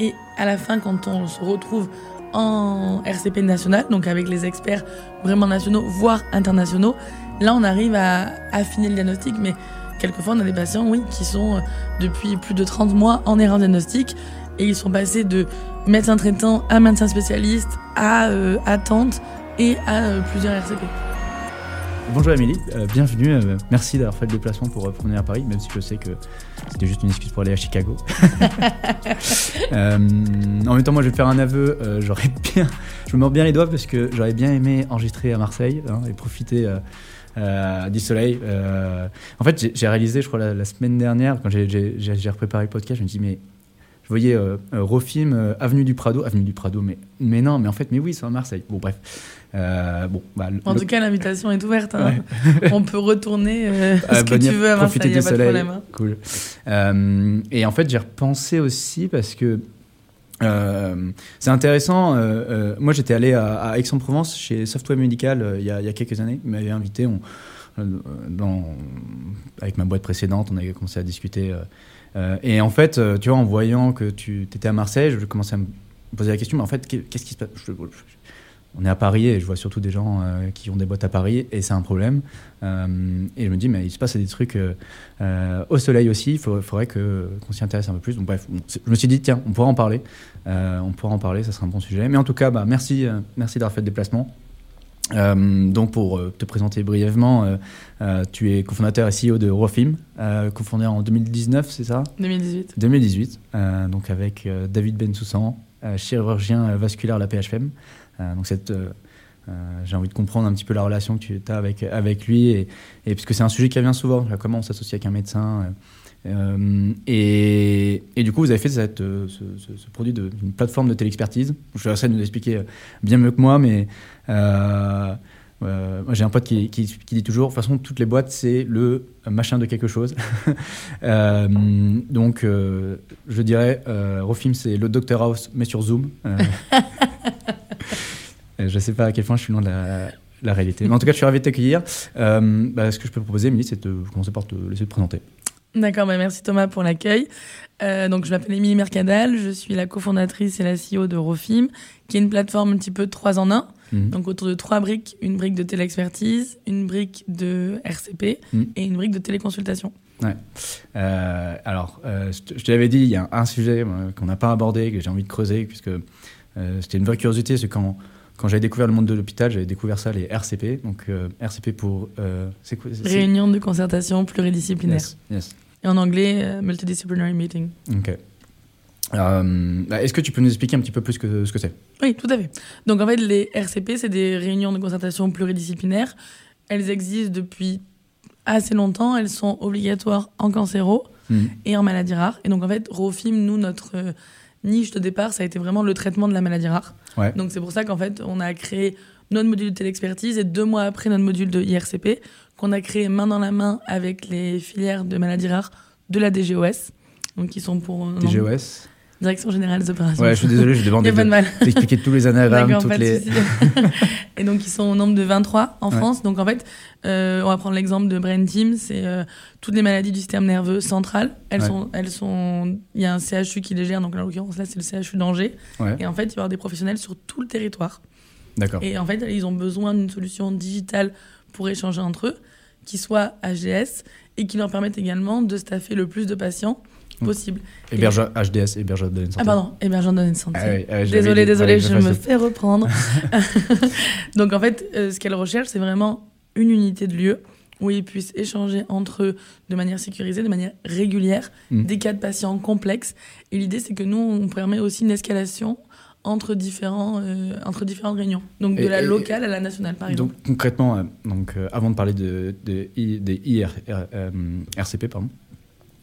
Et à la fin, quand on se retrouve en RCP national, donc avec les experts vraiment nationaux, voire internationaux, là on arrive à affiner le diagnostic, mais quelquefois on a des patients, qui sont euh, depuis plus de 30 mois en erreur diagnostique et ils sont passés de médecin traitant à médecin spécialiste à euh, attente et à euh, plusieurs RCP. Bonjour Amélie, euh, bienvenue. euh, merci d'avoir fait le déplacement pour euh, venir à Paris, même si je sais que c'était juste une excuse pour aller à Chicago. Euh, en même temps, moi je vais faire un aveu. j'aurais bien, je me mords bien les doigts parce que j'aurais bien aimé enregistrer à Marseille hein, et profiter euh, du soleil. Euh, en fait, j'ai- réalisé, je crois, la, la semaine dernière, quand j'ai- repréparé le podcast, je me dis, mais je voyais euh, euh, Rofim, euh, Avenue du Prado, Avenue du Prado, mais, mais non, mais en fait, mais oui, c'est à Marseille. Bon, bref. Euh, bon, bah, En le- tout cas, l'invitation est ouverte. hein. on peut retourner à ce que tu veux à Marseille, il n'y a de soleil. problème. hein. Cool. Et en fait, j'ai repensé aussi parce que euh, c'est intéressant. euh, euh, moi, j'étais allé à, à Aix-en-Provence chez Software Medical euh, il y, a, il y a quelques années. Ils m'avaient invité. On, dans, avec ma boîte précédente, on avait commencé à discuter. Euh, et en fait, euh, tu vois, en voyant que tu étais à Marseille, je commençais à me poser la question, mais en fait, qu'est- qu'est-ce qui se passe? On est à Paris et je vois surtout des gens euh, qui ont des boîtes à Paris et c'est un problème. Et je me dis, mais il se passe des trucs au soleil aussi, il faudrait, que, qu'on s'y intéresse un peu plus. Donc bref, je me suis dit, tiens, on pourra en parler. On pourra en parler, ça sera un bon sujet. Mais en tout cas, bah, merci, merci d'avoir fait le déplacement. Euh, donc pour euh, te présenter brièvement, euh, euh, tu es cofondateur et CEO de Rofim, cofondé en 2019, c'est ça? 2018. 2018, euh, donc avec David Bensoussan, chirurgien vasculaire à la PHFM. Donc cette, j'ai envie de comprendre un petit peu la relation que tu as avec, avec lui, et, et puisque c'est un sujet qui revient souvent, là, comment on s'associe avec un médecin. Euh, et, du coup, vous avez fait euh, ce, produit d'une plateforme de téléexpertise. Je vais de nous expliquer euh, bien mieux que moi, mais j'ai un pote qui, dit toujours, de toute façon, toutes les boîtes, c'est le machin de quelque chose. Donc, je dirais, Rofim, c'est le Dr House, mais sur Zoom. Je ne sais pas à quel point je suis loin de la, réalité. Mais en tout cas, je suis ravi de t'accueillir. Bah, ce que je peux proposer, Émilie, c'est de commencer par te laisser te présenter. D'accord, bah merci Thomas pour l'accueil. Euh, donc je m'appelle Émilie Mercadal, je suis la cofondatrice et la CEO de Rofim, qui est une plateforme un petit peu 3 en 1. Mhm. Donc autour de trois briques, une brique de téléexpertise, une brique de RCP Mhm. et une brique de téléconsultation. Euh, alors, euh, je te- l'avais dit, il y a un sujet qu'on n'a pas abordé, que j'ai envie de creuser, puisque c'était une vraie curiosité, c'est quand, quand j'avais découvert le monde de l'hôpital, j'avais découvert ça, les RCP. Donc, euh, RCP pour... euh, c'est quoi c'est- Réunion de concertation pluridisciplinaire. Yes, yes. Et en anglais, euh, multidisciplinary meeting. Ok. Bah, Est-ce que tu peux nous expliquer un petit peu plus que, ce que c'est? Oui, tout à fait. Donc en fait, les RCP, c'est des réunions de concertation pluridisciplinaires. Elles existent depuis assez longtemps. Elles sont obligatoires en cancéro Mhm. et en maladie rare. Et donc en fait, Rofim, nous, notre niche de départ, ça a été vraiment le traitement de la maladie rare. Ouais. Donc c'est pour ça qu'en fait, on a créé notre module de téléexpertise et deux mois après notre module de IRCP, qu'on a créé main dans la main avec les filières de maladies rares de la DGOS. Donc qui sont pour... euh, TGOS Direction Générale des Opérations. Ouais, je suis désolé, je demande pas de d'expliquer tous les anagrammes, toutes les... et donc, ils sont au nombre de 23 en Ouais. France. Donc, en fait, euh, on va prendre l'exemple de Brain Team. C'est euh, toutes les maladies du système nerveux central. Elles Ouais. sont, elles sont. Il y a un CHU qui les gère. Donc, en l'occurrence, là, c'est le CHU d'Angers. Ouais, Et en fait, il va y avoir des professionnels sur tout le territoire. d'accord. Et en fait, ils ont besoin d'une solution digitale pour échanger entre eux, qui soit HDS et qui leur permette également de staffer le plus de patients Mm. possible. HDS, de données de santé. Ah, pardon, hébergeur de données de santé. Ah oui, ah, désolée, fallait que je me fais reprendre. Donc en fait, euh, ce qu'elle recherche, c'est vraiment une unité de lieu où ils puissent échanger entre eux de manière sécurisée, de manière régulière, Mm. des cas de patients complexes. Et l'idée, c'est que nous, on permet aussi une escalation entre, différents, euh, entre différentes réunions. Donc de Et- la et- locale à la nationale, par exemple. Donc concrètement, euh, donc, avant de parler de, de des IR, euh, RCP, pardon,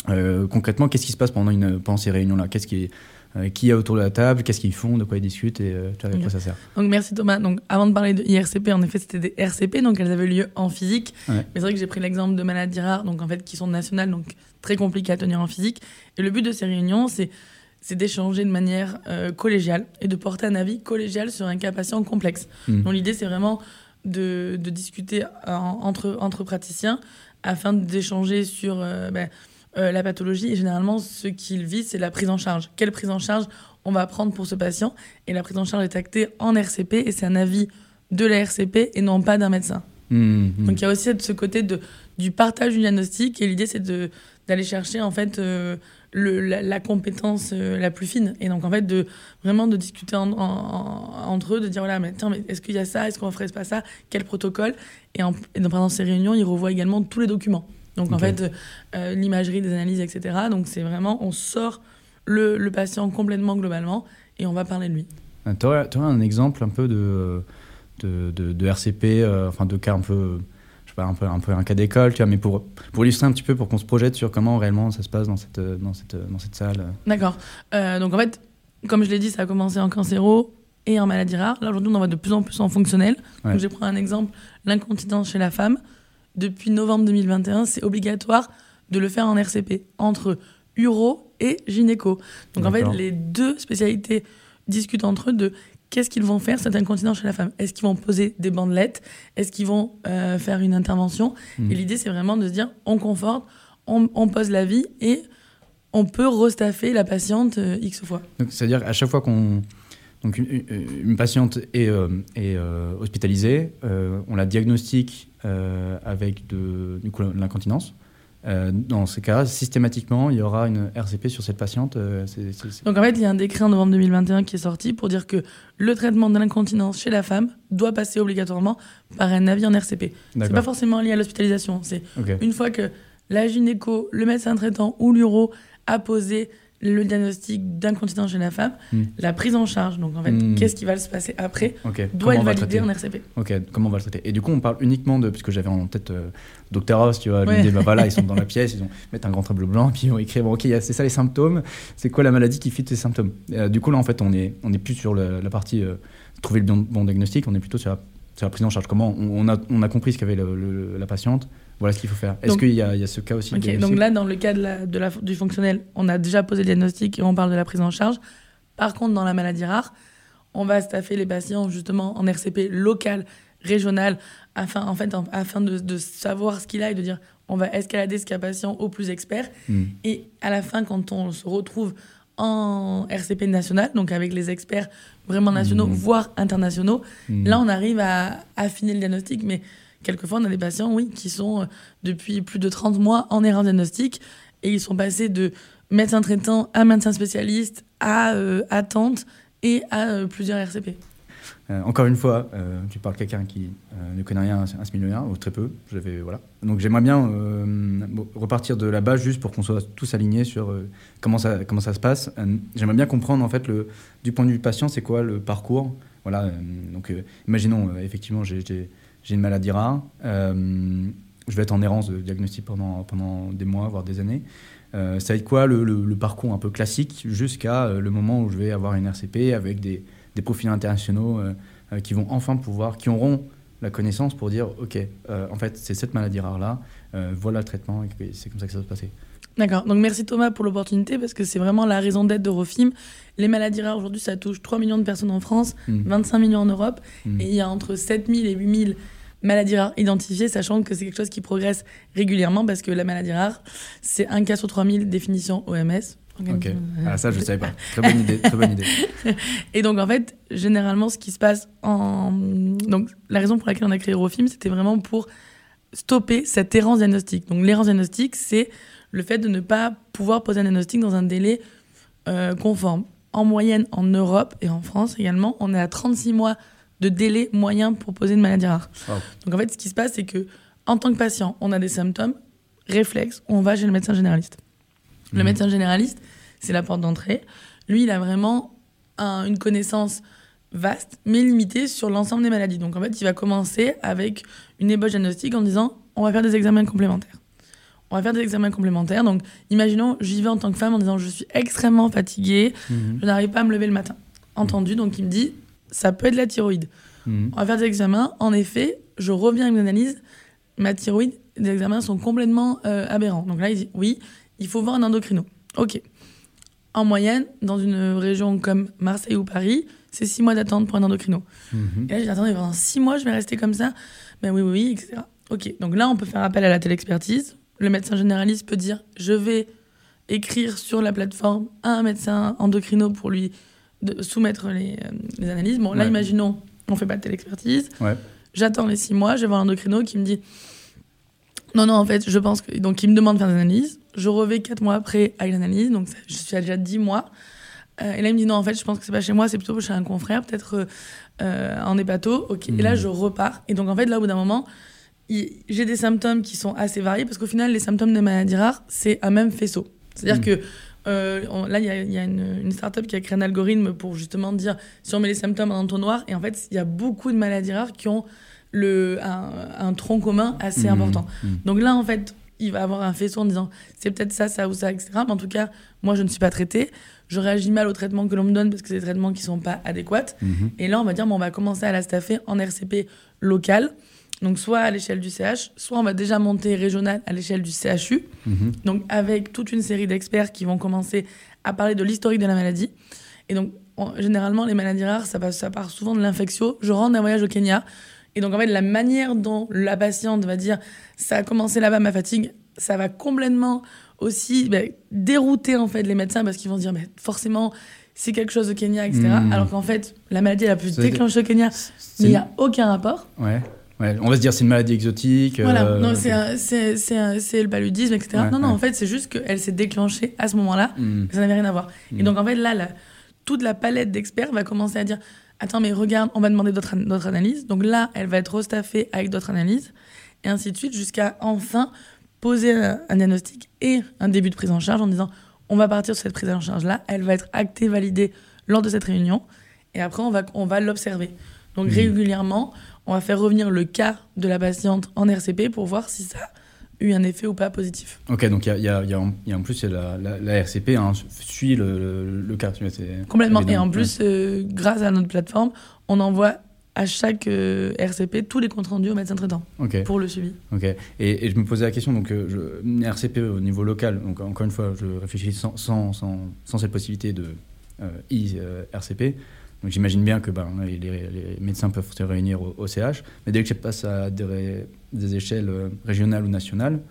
euh, concrètement, qu'est-ce qui se passe pendant, une, pendant ces réunions-là? Qu'est-ce qui, euh, qui est autour de la table? Qu'est-ce qu'ils font? De quoi ils discutent? Et euh, à quoi ça sert? Donc merci Thomas. Donc avant de parler de IRCP, en effet c'était des RCP, donc elles avaient lieu en physique. Ouais. Mais c'est vrai que j'ai pris l'exemple de maladies rares, donc en fait qui sont nationales, donc très compliquées à tenir en physique. Et le but de ces réunions, c'est c'est d'échanger de manière euh, collégiale et de porter un avis collégial sur un cas patient complexe. Mm. Donc l'idée c'est vraiment de, de discuter en- entre, entre praticiens afin d'échanger sur euh, ben, euh, la pathologie. Et généralement, ce qu'il vit, c'est la prise en charge. Quelle prise en charge on va prendre pour ce patient? Et la prise en charge est actée en RCP et c'est un avis de la RCP et non pas d'un médecin. Mmh, mmh. Donc il y a aussi ce côté de, du partage du diagnostic et l'idée c'est de d'aller chercher en fait euh, le, la, la compétence euh, la plus fine et donc en fait de vraiment de discuter en- en- en- entre eux de dire voilà mais tiens mais est-ce qu'il y a ça? Est-ce qu'on ferait pas ça? Quel protocole? Et, en, et donc, pendant ces réunions ils revoient également tous les documents donc en fait euh, l'imagerie des analyses etc donc c'est vraiment on sort le, le patient complètement globalement et on va parler de lui Tu aurais, un exemple un peu de, de, de, de RCP, euh, enfin de cas un peu, je sais pas, un peu un, peu un cas d'école, tu vois, mais pour, pour illustrer un petit peu, pour qu'on se projette sur comment réellement ça se passe dans cette, euh, dans cette, dans cette salle. D'accord. Euh, donc en fait, comme je l'ai dit, ça a commencé en cancéro et en maladie rare. Là aujourd'hui, on en va de plus en plus en fonctionnel. Ouais. Donc, je vais prendre un exemple l'incontinence chez la femme. Depuis novembre 2021, c'est obligatoire de le faire en RCP entre uro et gynéco. Donc en fait, les deux spécialités discutent entre eux de qu'est-ce qu'ils vont faire cette incontinence chez la femme. Est-ce qu'ils vont poser des bandelettes? Est-ce qu'ils vont euh, faire une intervention? Mhm. Et l'idée, c'est vraiment de se dire on conforte, on, on pose la vie et on peut restaffer la patiente euh, X fois. Donc, c'est-à-dire à chaque fois qu'on donc une, patiente est, euh, est, euh, hospitalisée, euh, on la diagnostique avec de, du coup, l'incontinence. Euh, dans ces cas, systématiquement, il y aura une RCP sur cette patiente. euh, c'est- c'est- c'est- Donc en fait, il y a un décret en novembre 2021 qui est sorti pour dire que le traitement de l'incontinence chez la femme doit passer obligatoirement par un avis en RCP. C'est pas D'accord. forcément lié à l'hospitalisation. C'est une fois que la gynéco, le médecin traitant ou l'uro a posé le diagnostic d'incontinence chez la femme, Hmm. la prise en charge, donc en fait, Hmm. qu'est-ce qui va se passer après, Ok. doit Comment être validé en RCP. Ok, comment on va le traiter? Et du coup, on parle uniquement de. Puisque j'avais en tête euh, Dr House, tu vois, lui Ouais. dit bah voilà, ils sont dans la pièce, ils vont mettre un grand tableau blanc, puis ils vont écrire bon, ok, c'est ça les symptômes, c'est quoi la maladie qui fit ces symptômes? Euh, Du coup, là, en fait, on est, on est plus sur la partie euh, trouver le bon, bon diagnostic, on est plutôt sur la, sur la prise en charge. Comment on, on a, on a compris ce qu'avait la patiente, voilà ce qu'il faut faire. Est-ce qu'il y, y a ce cas aussi de Ok, diagnostic donc là, dans le cas de la, de la- du fonctionnel, on a déjà posé le diagnostic et on parle de la prise en charge. Par contre, dans la maladie rare, on va staffer les patients justement en RCP local, régional, afin, en fait, en- afin de, de savoir ce qu'il a et de dire on va escalader ce cas patient au plus expert. Hmm. Et à la fin, quand on se retrouve en RCP national, donc avec les experts vraiment nationaux, Mhm. voire internationaux, Hmm. Là, on arrive à affiner le diagnostic, mais quelquefois, on a des patients, oui, qui sont euh, depuis plus de 30 mois en erreur diagnostique et ils sont passés de médecin traitant à médecin spécialiste à euh, attente et à euh, plusieurs RCP. Encore une fois, tu parles quelqu'un qui ne connaît rien à ce milieu-là, ou très peu. J'avais voilà. Donc j'aimerais bien repartir de la base juste pour qu'on soit tous alignés sur comment ça comment ça se passe. J'aimerais bien comprendre en fait le du point de vue du patient, c'est quoi le parcours? Voilà. donc imaginons effectivement j'ai j'ai une maladie rare. euh, je vais être en errance de diagnostic pendant pendant des mois voire des années. Euh, ça va être quoi le, le- le parcours un peu classique jusqu'à euh, le moment où je vais avoir une RCP avec des, des profils internationaux euh, qui vont enfin pouvoir, qui auront la connaissance pour dire ok, en fait c'est cette maladie rare là, voilà le traitement et c'est comme ça que ça va se passer. D'accord, donc merci Thomas pour l'opportunité parce que c'est vraiment la raison d'être de Rofim. Les maladies rares aujourd'hui, ça touche 3 millions de personnes en France, Mm. 25 millions en Europe Mm. et il y a entre 7000 et 8000 maladies rares identifiées, sachant que c'est quelque chose qui progresse régulièrement parce que la maladie rare, c'est un cas sur 3000 définition OMS. Ok, ah, ça je savais pas. Très bonne idée, très bonne idée. Et donc, en fait, généralement, ce qui se passe en. Donc, la raison pour laquelle on a créé Eurofilm, c'était vraiment pour stopper cette errance diagnostique. Donc, l'errance diagnostique, c'est le fait de ne pas pouvoir poser un diagnostic dans un délai euh, conforme. En moyenne, en Europe et en France également, on est à 36 mois de délai moyen pour poser une maladie rare. Wow. Donc, en fait, ce qui se passe, c'est que en tant que patient, on a des symptômes, réflexe, on va chez le médecin généraliste. Le Mhm. médecin généraliste, c'est la porte d'entrée. Lui, il a vraiment un- une connaissance vaste, mais limitée sur l'ensemble des maladies. Donc, en fait, il va commencer avec une ébauche diagnostique en disant on va faire des examens complémentaires. On va faire des examens complémentaires. Donc, imaginons, j'y vais en tant que femme en disant je suis extrêmement fatiguée, Mhm. je n'arrive pas à me lever le matin. Entendu, donc il me dit ça peut être la thyroïde. Mhm. On va faire des examens. En effet, je reviens avec une analyse. Ma thyroïde, les examens sont complètement euh, aberrants. Donc là, il dit oui, il faut voir un endocrino. Ok. En moyenne, dans une région comme Marseille ou Paris, c'est six mois d'attente pour un endocrino. Mhm. Et là, j'ai dit attendez, pendant six mois, je vais rester comme ça Ben oui, oui, oui, etc. Ok. Donc là, on peut faire appel à la télexpertise. le médecin généraliste peut dire je vais écrire sur la plateforme à un médecin endocrino pour lui de soumettre les, euh, les analyses. Bon, là, Ouais. imaginons, on fait pas de telle expertise. Ouais. J'attends les six mois, je vais voir un endocrino qui me dit non, non, en fait, je pense que. Donc, il me demande de faire des analyses. Je reviens quatre mois après avec l'analyse, donc ça- je suis à déjà dix mois. Euh, et là, il me dit non, en fait, je pense que c'est pas chez moi, c'est plutôt chez un confrère, peut-être euh, euh, en hépato. Ok. Et là, Mhm. je repars. Et donc, en fait, là, au bout d'un moment, j'ai des symptômes qui sont assez variés parce qu'au final, les symptômes des maladies rares, c'est un même faisceau. C'est-à-dire Mhm. que euh, on- là, il y a, il y a une, une startup qui a créé un algorithme pour justement dire si on met les symptômes en entonnoir. Et en fait, il y a beaucoup de maladies rares qui ont le, un, un tronc commun assez Mhm. important. Mhm. Donc là, en fait, il va avoir un faisceau en disant c'est peut-être ça, ça ou ça, etc. Mais en tout cas, moi, je ne suis pas traitée. Je réagis mal aux traitements que l'on me donne parce que c'est des traitements qui ne sont pas adéquats. Mhm. Et là, on va dire bon, on va commencer à la staffer en RCP local. Donc, soit à l'échelle du CH, soit on va déjà monter régional à l'échelle du CHU. Mhm. Donc, avec toute une série d'experts qui vont commencer à parler de l'historique de la maladie. Et donc, en- généralement, les maladies rares, ça, passe- ça part souvent de l'infectio. Je rentre d'un voyage au Kenya. Et donc, en fait, la manière dont la patiente va dire ça a commencé là-bas, ma fatigue, ça va complètement aussi ben, dérouter en fait les médecins parce qu'ils vont se dire mais forcément c'est quelque chose au Kenya, etc. Mhm. Alors qu'en fait, la maladie elle a pu se déclencher au Kenya, mais il n'y a aucun rapport. Ouais. Ouais. On va se dire c'est une maladie exotique. Voilà, euh, non, c'est un- c'est c'est un- c'est le paludisme, etc. Ouais, non, non, ouais. en fait, c'est juste qu'elle s'est déclenchée à ce moment-là. Mhm. Ça n'avait rien à voir. Et Mm. donc, en fait, là, la- toute la palette d'experts va commencer à dire Attends, mais regarde, on va demander d'autres an- d'autres analyses. Donc là, elle va être restaffée avec d'autres analyses. Et ainsi de suite, jusqu'à enfin poser un, un diagnostic et un début de prise en charge en disant On va partir sur cette prise en charge-là. Elle va être actée, validée lors de cette réunion. Et après, on va, on va l'observer. Donc, Mm. régulièrement, on va faire revenir le cas de la patiente en RCP pour voir si ça a eu un effet ou pas positif. Ok, donc il y a, y y en il y a en plus la, la, la RCP hein, suit le, le, le cas. Complètement. Et en ouais. plus, euh, grâce à notre plateforme, on envoie à chaque euh, RCP tous les comptes rendus au médecin traitant pour le suivi. Ok. Et, et je me posais la question, donc euh, je, RCP au niveau local, donc encore une fois, je réfléchis sans, sans, sans, sans cette possibilité de I-RCP. Donc j'imagine bien que ben, les, les médecins peuvent se réunir au, au CH, mais dès que je passe à des, ré- des échelles euh, régionales ou nationales,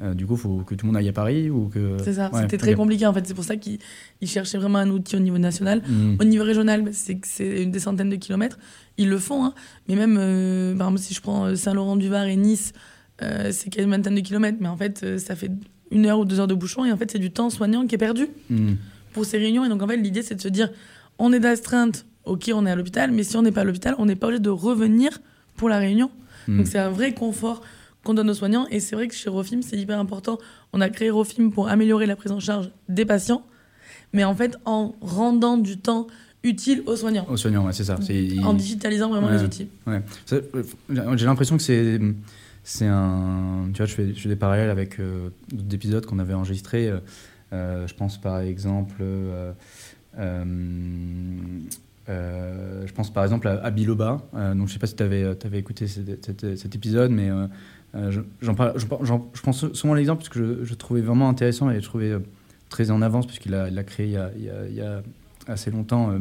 euh, du coup, il faut que tout le monde aille à Paris ou que... C'est ça. Ouais, C'était très compliqué en fait. C'est pour ça qu'ils ils cherchaient vraiment un outil au niveau national. Mhm. Au niveau régional, c'est une des centaines de kilomètres. Ils le font. hein. Mais même, euh, par exemple, si je prends Saint-Laurent-du-Var et Nice, euh, c'est une vingtaine de kilomètres. Mais en fait, ça fait une heure ou deux heures de bouchon. Et en fait, c'est du temps soignant qui est perdu. Mhm. pour ces réunions. Et donc, en fait, l'idée, c'est de se dire on est d'astreinte, ok, on est à l'hôpital, mais si on n'est pas à l'hôpital, on n'est pas obligé de revenir pour la réunion. Mhm. Donc, c'est un vrai confort qu'on donne aux soignants. Et c'est vrai que chez Rofim, c'est hyper important. On a créé Rofim pour améliorer la prise en charge des patients, mais en fait, en rendant du temps utile aux soignants, Aux soignants, ouais, c'est ça. En digitalisant vraiment Ouais. les outils. Ouais. J'ai l'impression que c'est c'est un. Tu vois, je fais, je fais des parallèles avec euh, d'autres épisodes qu'on avait enregistrés. euh, euh, je pense par exemple. euh, je pense par exemple à, à Biloba. Euh, donc je sais pas si tu avais, écouté cet, épisode, mais euh, euh, je- pense souvent à l'exemple parce que je, je trouvais vraiment intéressant et je trouvais euh, très en avance puisqu'il l'a créé il y a, assez longtemps. euh,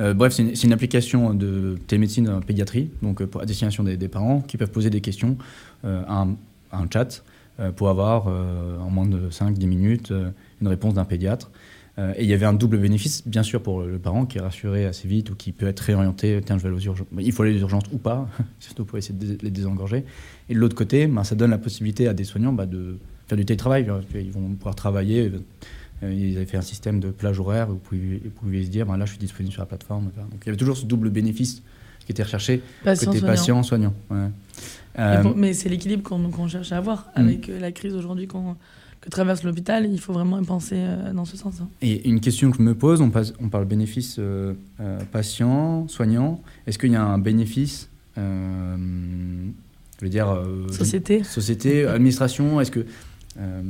euh, bref, c'est une, application de télémédecine en pédiatrie, donc euh, à destination des, parents qui peuvent poser des questions euh, à, un, chat euh, pour avoir euh, en moins de 5-10 minutes euh, une réponse d'un pédiatre. Euh, et il y avait un double bénéfice, bien sûr, pour le parent qui est rassuré assez vite ou qui peut être réorienté, tiens, je vais aller aux urgences. Il faut aller aux urgences ou pas, surtout pour essayer de les désengorger. Et de l'autre côté, ben, ça donne la possibilité à des soignants bah, de faire du télétravail. Ils vont pouvoir travailler. Euh, Ils avaient fait un système de plage horaire où vous pouviez, vous pouviez se dire, ben, là, je suis disponible sur la plateforme. Donc il y avait toujours ce double bénéfice qui était recherché Patient côté patient, soignant. ouais. Euh, mais c'est l'équilibre qu'on cherche à avoir Mm. avec euh, la crise aujourd'hui qu'on- que traverse l'hôpital. Il faut vraiment penser euh, dans ce sens. hein. Et une question que je me pose, on, passe, on parle bénéfice euh, euh, patient, soignant. Est-ce qu'il y a un bénéfice, je veux dire, euh, Société. société, administration Est-ce que euh,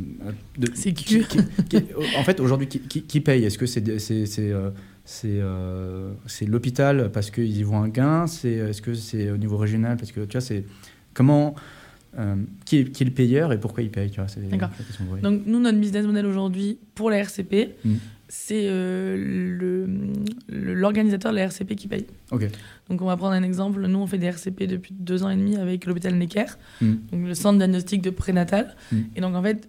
de- qui- qui- qui- en fait, aujourd'hui, qui, paye? Est-ce que c'est c'est c'est euh, l'hôpital parce qu'ils y voient un gain? C'est est-ce que c'est au niveau régional? Parce que tu vois c'est comment euh, qui, est, qui est le payeur et pourquoi il paye D'accord. Donc nous, notre business model aujourd'hui pour la RCP, Mm. c'est euh, le, l'organisateur de la RCP qui paye. Donc on va prendre un exemple. Nous, on fait des RCP depuis deux ans et demi avec l'hôpital Necker, Mm. donc le centre diagnostic de prénatal. Mm. Et donc en fait,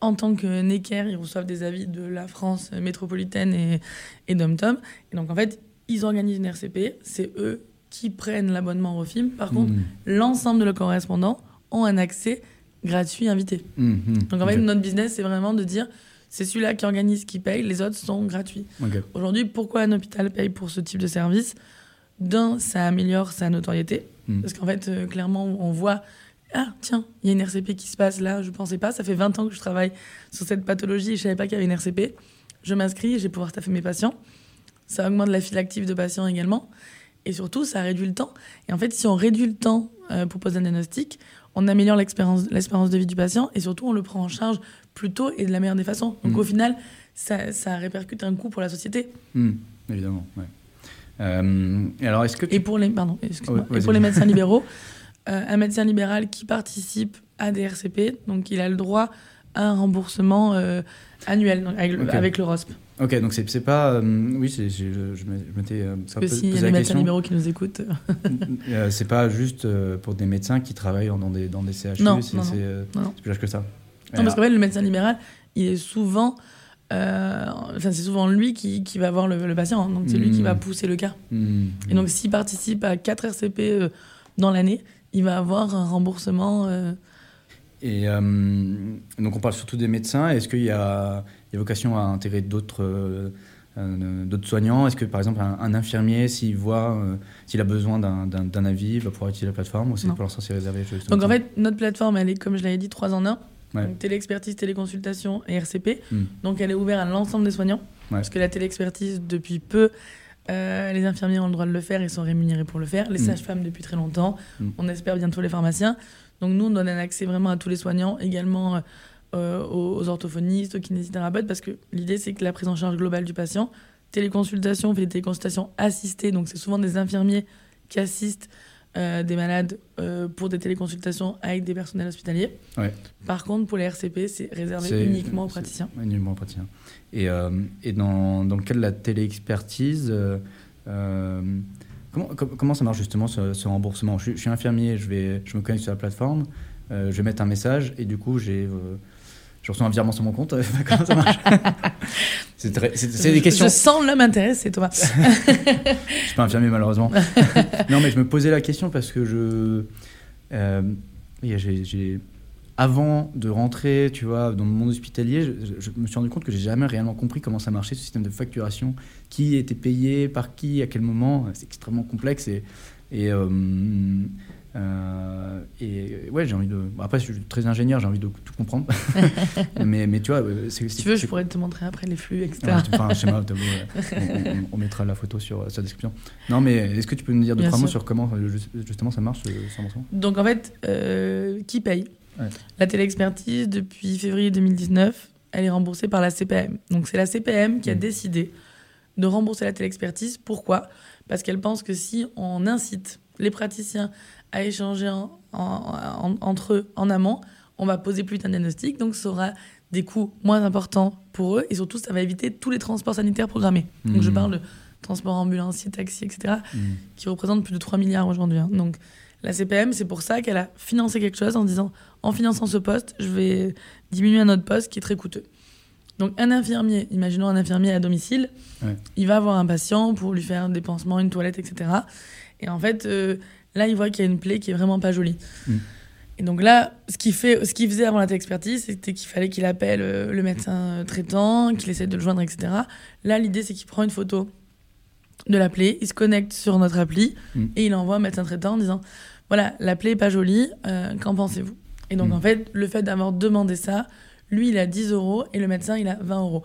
en tant que Necker, ils reçoivent des avis de la France métropolitaine et, et d'Om-Tom. Et donc en fait, ils organisent une RCP. C'est eux qui prennent l'abonnement au film. Par contre, l'ensemble de leurs correspondants ont un accès gratuit invité. Mm. Donc en fait, notre business, c'est vraiment de dire, c'est celui-là qui organise, qui paye, les autres sont gratuits. Aujourd'hui, pourquoi un hôpital paye pour ce type de service? D'un, ça améliore sa notoriété. Mm. Parce qu'en fait, euh, clairement, on voit, ah tiens, il y a une RCP qui se passe là, je pensais pas. Ça fait 20 ans que je travaille sur cette pathologie et je savais pas qu'il y avait une RCP. Je m'inscris, je vais pouvoir staffer mes patients. Ça augmente la file active de patients également. Et surtout, ça réduit le temps. Et en fait, si on réduit le temps euh, pour poser un diagnostic, on améliore l'expérience l'espérance de vie du patient et surtout, on le prend en charge plus tôt et de la meilleure des façons. Donc Mm. au final, ça, ça répercute un coût pour la société. Mm. Évidemment, ouais. Euh, et alors, est-ce que tu... Et pour les, pardon, et pour les médecins libéraux, euh, un médecin libéral qui participe à des RCP, donc il a le droit à un remboursement euh, annuel donc avec, le- Ok. avec le ROSP. Ok, donc c'est pas... euh, oui, je, je m'étais... euh, Parce que s'il y a des médecins libéraux qui nous écoutent, euh, c'est pas juste euh, pour des médecins qui travaillent dans des, dans des CHU, Non, c'est plus large que ça. non, parce qu'en fait, le médecin libéral, il est souvent. Enfin, c'est souvent lui qui, qui va voir le, le patient, hein. donc c'est lui qui va pousser le cas. Mm. Et donc, s'il participe à 4 RCP dans l'année, il va avoir un remboursement. Et euh, donc on parle surtout des médecins. Est-ce qu'il y a, il y a vocation à intégrer d'autres euh, d'autres soignants? Est-ce que par exemple un, un infirmier, s'il voit, euh, s'il a besoin d'un- avis, va pouvoir utiliser la plateforme ou c'est pour l'instant c'est réservé Donc en fait, notre plateforme, elle est, comme je l'avais dit, 3 en 1. Ouais. Donc téléexpertise, téléconsultation et RCP. Mm. Donc elle est ouverte à l'ensemble des soignants. Parce que la téléexpertise, depuis peu, euh, les infirmiers ont le droit de le faire et sont rémunérés pour le faire. Les Mm. sages-femmes depuis très longtemps. Mm. On espère bientôt les pharmaciens. Donc nous, on donne un accès vraiment à tous les soignants, également euh, aux, orthophonistes, aux kinésithérapeutes, parce que l'idée, c'est que la prise en charge globale du patient, téléconsultation, on fait des téléconsultations assistées, donc c'est souvent des infirmiers qui assistent euh, des malades euh, pour des téléconsultations avec des personnels hospitaliers. Ouais. Par contre, pour les RCP, c'est réservé uniquement aux praticiens. ouais, Uniquement aux praticiens. Et, et dans, dans le cas de la téléexpertise, comment, com- comment ça marche justement ce, ce remboursement? Je, suis- je suis infirmier, je, vais, je me connecte sur la plateforme, euh, je vais mettre un message et du coup j'ai, euh, je reçois un virement sur mon compte. comment ça marche? C'est très- c'est- c'est des Je- questions. Je sens l'homme intéressé, Thomas. Je suis pas infirmier malheureusement. non, mais je me posais la question parce que je. euh, j'ai- avant de rentrer, tu vois, dans le monde hospitalier, je, me suis rendu compte que j'ai jamais réellement compris comment ça marchait ce système de facturation, qui était payé, par qui, à quel moment. C'est extrêmement complexe et et, euh, euh, et ouais, j'ai envie de. après, je suis très ingénieur, j'ai envie de tout comprendre. mais mais tu vois, euh, c'est Si tu veux, je pourrais te montrer après les flux, etc. Ouais, enfin, un schéma, on, on- on mettra la photo sur sa description. Non, mais est-ce que tu peux nous dire deux, trois mots sur comment ju- justement ça marche, ce ce remboursement Donc en fait, euh, qui paye? Ouais. La téléexpertise, depuis février 2019, elle est remboursée par la CPM. Donc c'est la CPM qui a Mm. décidé de rembourser la téléexpertise. Pourquoi? Parce qu'elle pense que si on incite les praticiens à échanger en- en- en- entre eux en amont, on va poser plus d'un diagnostic, donc ça aura des coûts moins importants pour eux et surtout ça va éviter tous les transports sanitaires programmés. Donc je Mhm. parle de transport ambulancier, taxi, etc Mm. qui représente plus de 3 milliards aujourd'hui. hein. Donc la CPM, c'est pour ça qu'elle a financé quelque chose en disant, en finançant ce poste, je vais diminuer un autre poste qui est très coûteux. Donc un infirmier, imaginons un infirmier à domicile, Ouais. il va avoir un patient pour lui faire des pansements, une toilette, etc. Et en fait, euh, là, il voit qu'il y a une plaie qui est vraiment pas jolie. Mm. Et donc là, ce qu'il fait, ce qu'il faisait avant la expertise, c'était qu'il fallait qu'il appelle euh, le médecin traitant, qu'il essaie de le joindre, etc. Là, l'idée, c'est qu'il prend une photo de la plaie, il se connecte sur notre appli Mm. et il envoie un médecin traitant en disant voilà, la plaie est pas jolie, euh, qu'en pensez-vous? Et donc Mm. en fait, le fait d'avoir demandé ça, lui, il a 10 euros et le médecin, il a 20 euros.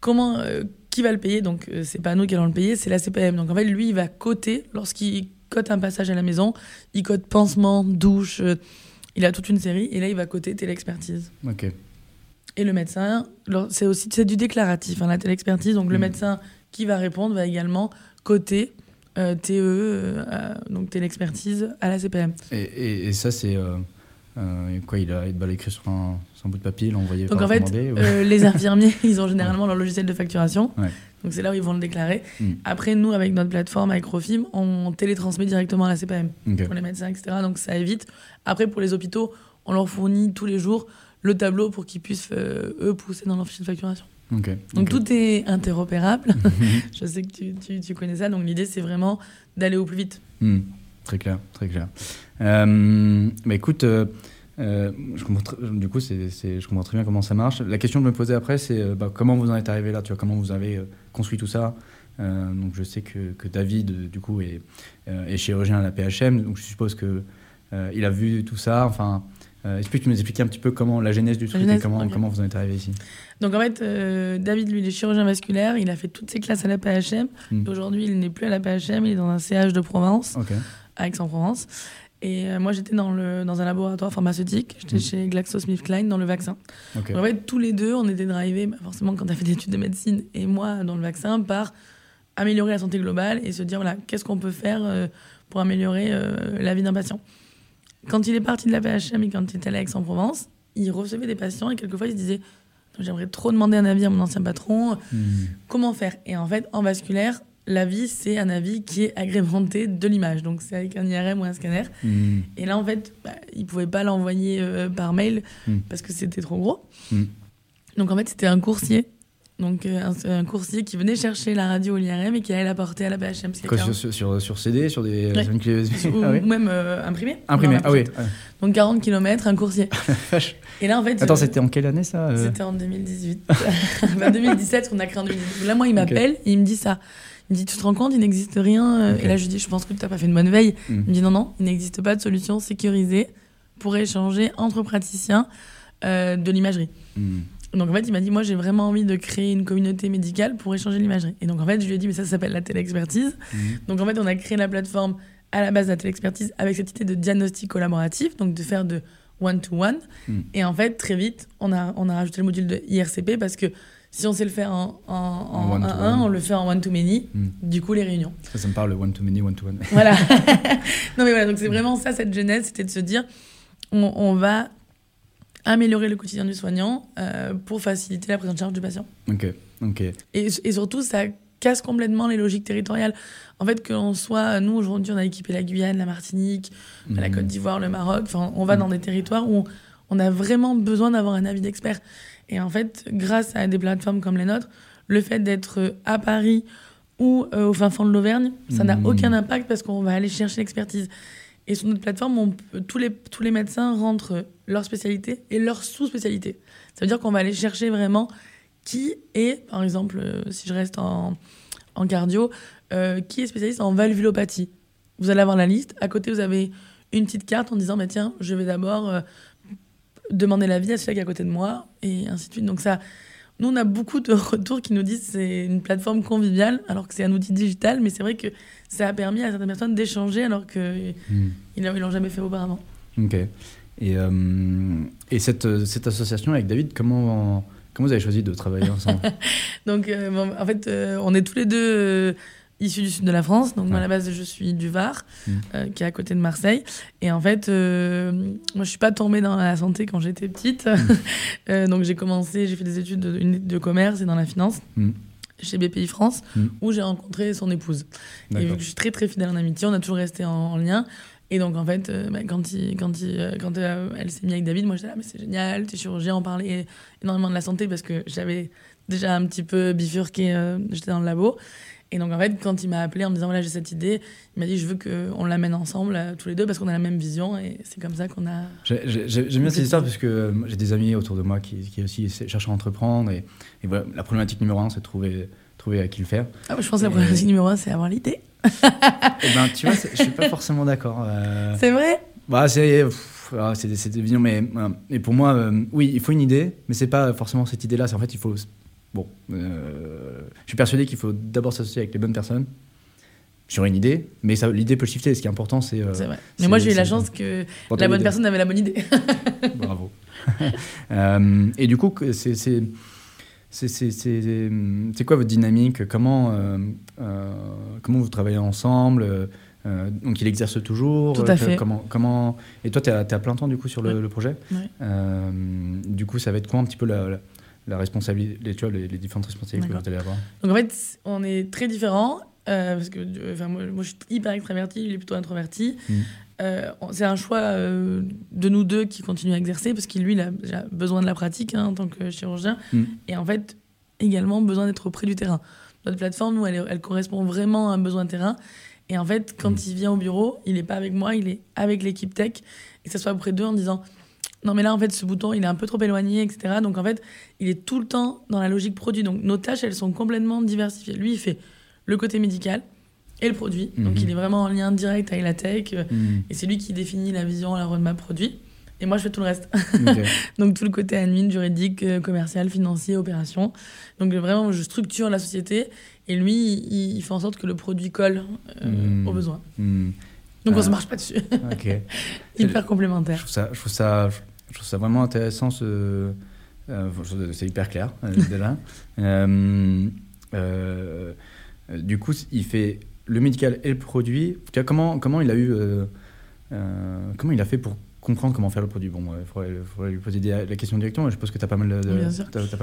Comment, euh, qui va le payer? Donc euh, c'est pas nous qui allons le payer, c'est la CPM. Donc en fait, lui, il va coter lorsqu'il cote un passage à la maison, il cote pansement, douche, euh, il a toute une série et là, il va coter téléexpertise. Ok. Et le médecin, c'est aussi c'est du déclaratif, hein, la téléexpertise. Donc le Mm. médecin qui va répondre va également coter euh, TE, euh, euh, donc téléexpertise, à la CPM. Et, et, et ça, c'est. Euh, quoi Il, a, il va l'écrire sur un, sur un bout de papier, l'envoyer Donc par en fait, ou- euh, les infirmiers, ils ont généralement leur logiciel de facturation. Ouais. Donc c'est là où ils vont le déclarer. Mm. Après, nous, avec notre plateforme, avec Rofim, on télétransmet directement à la CPM pour les médecins, etc. Donc ça évite. Après, pour les hôpitaux, on leur fournit tous les jours le tableau pour qu'ils puissent, euh, eux, pousser dans leur fichier de facturation. Donc tout est interopérable. Je sais que tu, tu- tu connais ça. Donc l'idée, c'est vraiment d'aller au plus vite. Hmm, Très clair, très clair. Euh, bah écoute, euh, euh, je comprends du coup, c'est, c'est- je comprends très bien comment ça marche. La question que je me posais après, c'est bah, comment vous en êtes arrivé là, tu vois, comment vous avez construit tout ça? Donc je sais que, que David, du coup, est, est chirurgien à la PHM, donc je suppose que il a vu tout ça. Enfin, est-ce que tu peux nous expliquer un petit peu comment la genèse du truc genèse, et comment, comment vous en êtes arrivé ici? Donc en fait, euh, David, lui, il est chirurgien vasculaire. Il a fait toutes ses classes à la PHM. Hmm. Aujourd'hui, il n'est plus à la PHM. Il est dans un CH de Provence, à Aix-en-Provence. Et euh, moi, j'étais dans, le, dans un laboratoire pharmaceutique. J'étais Mm. chez GlaxoSmithKline dans le vaccin. Ok. En fait, tous les deux, on était drivés, bah, forcément, quand tu as fait des études de médecine et moi dans le vaccin, par améliorer la santé globale et se dire, voilà, qu'est-ce qu'on peut faire euh, pour améliorer euh, la vie d'un patient. Quand il est parti de la PHM et quand il était allé à Aix-en-Provence, il recevait des patients et quelquefois, il se disait, j'aimerais trop demander un avis à mon ancien patron, Hmm. comment faire? Et en fait, en vasculaire, l'avis, c'est un avis qui est agrémenté de l'image. Donc, c'est avec un IRM ou un scanner. Hmm. Et là, en fait, bah, il pouvait pas l'envoyer euh, par mail Mm. parce que c'était trop gros. Donc, en fait, c'était un coursier. Donc, euh, un, un coursier qui venait chercher la radio ou l'IRM et qui allait la porter à la quarante- sur, sur, sur CD, sur des Ouais. ou, Ah oui ou même euh, imprimé. Imprimé, ah oui. Donc, 40 km, un coursier. Et là, en fait. Attends, euh, c'était en quelle année ça euh C'était en 2018. enfin, 2017, qu'on a créé en 2018. Là, moi, il m'appelle et il me dit ça. Il me dit, tu te rends compte, il n'existe rien. euh. Et là, je lui dis, je pense que tu n'as pas fait une bonne veille. Hmm. Il me dit, non, non, il n'existe pas de solution sécurisée pour échanger entre praticiens de l'imagerie. Hmm. Donc, en fait, il m'a dit, moi, j'ai vraiment envie de créer une communauté médicale pour échanger l'imagerie. Et donc, en fait, je lui ai dit, mais ça, ça s'appelle la téléexpertise. Hmm. Donc, en fait, on a créé la plateforme à la base de la téléexpertise avec cette idée de diagnostic collaboratif, donc de faire de one-to-one. Mm. Et en fait, très vite, on a, on a rajouté le module de IRCP parce que si on sait le faire en, en, en one-to-one. 1-1, on le fait en one-to-many, Mm. du coup, les réunions. Ça, ça me parle one to many, one to one. Voilà. non, mais voilà, donc c'est vraiment ça, cette genèse, c'était de se dire, on, on va améliorer le quotidien du soignant euh, pour faciliter la prise en charge du patient. ok, ok. Et, et surtout, ça casse complètement les logiques territoriales. En fait, que l'on soit, nous aujourd'hui, on a équipé la Guyane, la Martinique, la Mhm. Côte d'Ivoire, le Maroc. Enfin, on va Mhm. dans des territoires où on a vraiment besoin d'avoir un avis d'expert. Et en fait, grâce à des plateformes comme les nôtres, le fait d'être à Paris ou euh, au fin fond de l'Auvergne, ça n'a Mhm. aucun impact parce qu'on va aller chercher l'expertise. Et sur notre plateforme, tous, les, tous les médecins rentrent leur spécialité et leur sous-spécialité. Ça veut dire qu'on va aller chercher vraiment qui est, par exemple, euh, si je reste en, en cardio, euh, qui est spécialiste en valvulopathie. Vous allez avoir la liste. À côté, vous avez une petite carte en disant, bah, tiens, je vais d'abord euh, demander l'avis à celui qui est à côté de moi, et ainsi de suite. Donc ça, nous, on a beaucoup de retours qui nous disent que c'est une plateforme conviviale, alors que c'est un outil digital, mais c'est vrai que ça a permis à certaines personnes d'échanger alors qu'ils Hmm. ne l'ont jamais fait auparavant. Ok. Et, euh, et cette, cette association avec David, comment, comment vous avez choisi de travailler ensemble? Donc, euh, en fait, euh, on est tous les deux issus du sud de la France. Donc, moi, à la base, je suis du Var, Mm. euh, qui est à côté de Marseille. Et en fait, euh, moi, je suis pas tombée dans la santé quand j'étais petite. Euh, donc, j'ai commencé, j'ai fait des études de, commerce et dans la finance. Mm. chez BPI France, Mm. où j'ai rencontré son épouse. Et vu que je suis très très fidèle en amitié, on a toujours resté en, en lien. Et donc en fait, euh, bah, quand, il, quand, il, euh, quand euh, elle s'est mise avec David, moi j'étais là, mais c'est génial, t'es chirurgien, on parlait énormément de la santé parce que j'avais déjà un petit peu bifurqué, j'étais dans le labo. Et donc en fait, quand il m'a appelé en me disant, voilà, j'ai cette idée, il m'a dit, je veux qu'on l'amène ensemble, euh, tous les deux, parce qu'on a la même vision. Et c'est comme ça qu'on a... J'ai- j'ai- j'ai- J'aime bien cette histoire parce que euh, j'ai des amis autour de moi qui, qui aussi cherchent à entreprendre. Et, et voilà, la problématique numéro un, c'est de trouver, trouver à qui le faire. Ah, moi, je pense que la Et- problématique numéro un, c'est avoir l'idée. Et ben, tu vois, je suis pas forcément d'accord. euh, C'est vrai? Bah, c'est ah, c'est c'est évident, mais et pour moi, oui, il faut une idée, mais c'est pas forcément cette idée-là. C'est en fait, il faut. Bon, euh, je suis persuadé qu'il faut d'abord s'associer avec les bonnes personnes sur une idée, mais l'idée peut shifter. Ce qui est important, c'est. euh, C'est vrai. Mais moi, j'ai eu la chance que la bonne personne avait la bonne idée. Bravo. Euh, et du coup, que- c'est quoi votre dynamique? Comment euh, euh, comment vous travaillez ensemble? Euh, Donc il exerce toujours? Tout à Euh, fait. Comment comment? Et toi, tu es, à plein temps du coup sur le, Ouais. le projet? Ouais. Euh, du coup, ça va être quoi un petit peu la, la- la responsabilité, les, tu vois, les, les différentes responsabilités que vous allez avoir Donc en fait, on est très différents. euh, parce que enfin, moi, moi, je suis hyper extraverti, il est plutôt introverti. Mm. Euh, c'est un choix euh, de nous deux qui continue à exercer parce qu'il lui, il a déjà besoin de la pratique hein, en tant que chirurgien. Mm. Et en fait, également besoin d'être auprès du terrain. Notre plateforme, nous, elle, correspond vraiment à un besoin terrain. Et en fait, quand Mm. il vient au bureau, il n'est pas avec moi, il est avec l'équipe tech. Et que ça soit auprès d'eux en disant non, mais là, en fait, ce bouton, il est un peu trop éloigné, etc. Donc, en fait, il est tout le temps dans la logique produit. Donc, nos tâches, elles sont complètement diversifiées. Lui, il fait le côté médical et le produit. Donc, Mhm. il est vraiment en lien direct avec la tech. euh, Mm. Et c'est lui qui définit la vision, la roadmap produit. Et moi, je fais tout le reste. Donc, tout le côté admin, juridique, euh, commercial, financier, opération. Donc, vraiment, je structure la société. Et lui, il, il fait en sorte que le produit colle euh, Mhm. aux besoins. Donc, on Ah. se marche pas dessus. Ok. Hyper Je complémentaire. trouve ça, je trouve ça, je trouve ça vraiment intéressant. Ce, euh, c'est hyper clair euh, déjà. Euh, du coup, il fait le médical et le produit. Tu vois, comment, comment il a eu, comment il a fait pour comprendre comment faire le produit? Bon, il faudrait, faudrait lui poser des- la question directement. mais Je suppose que tu as pas mal pas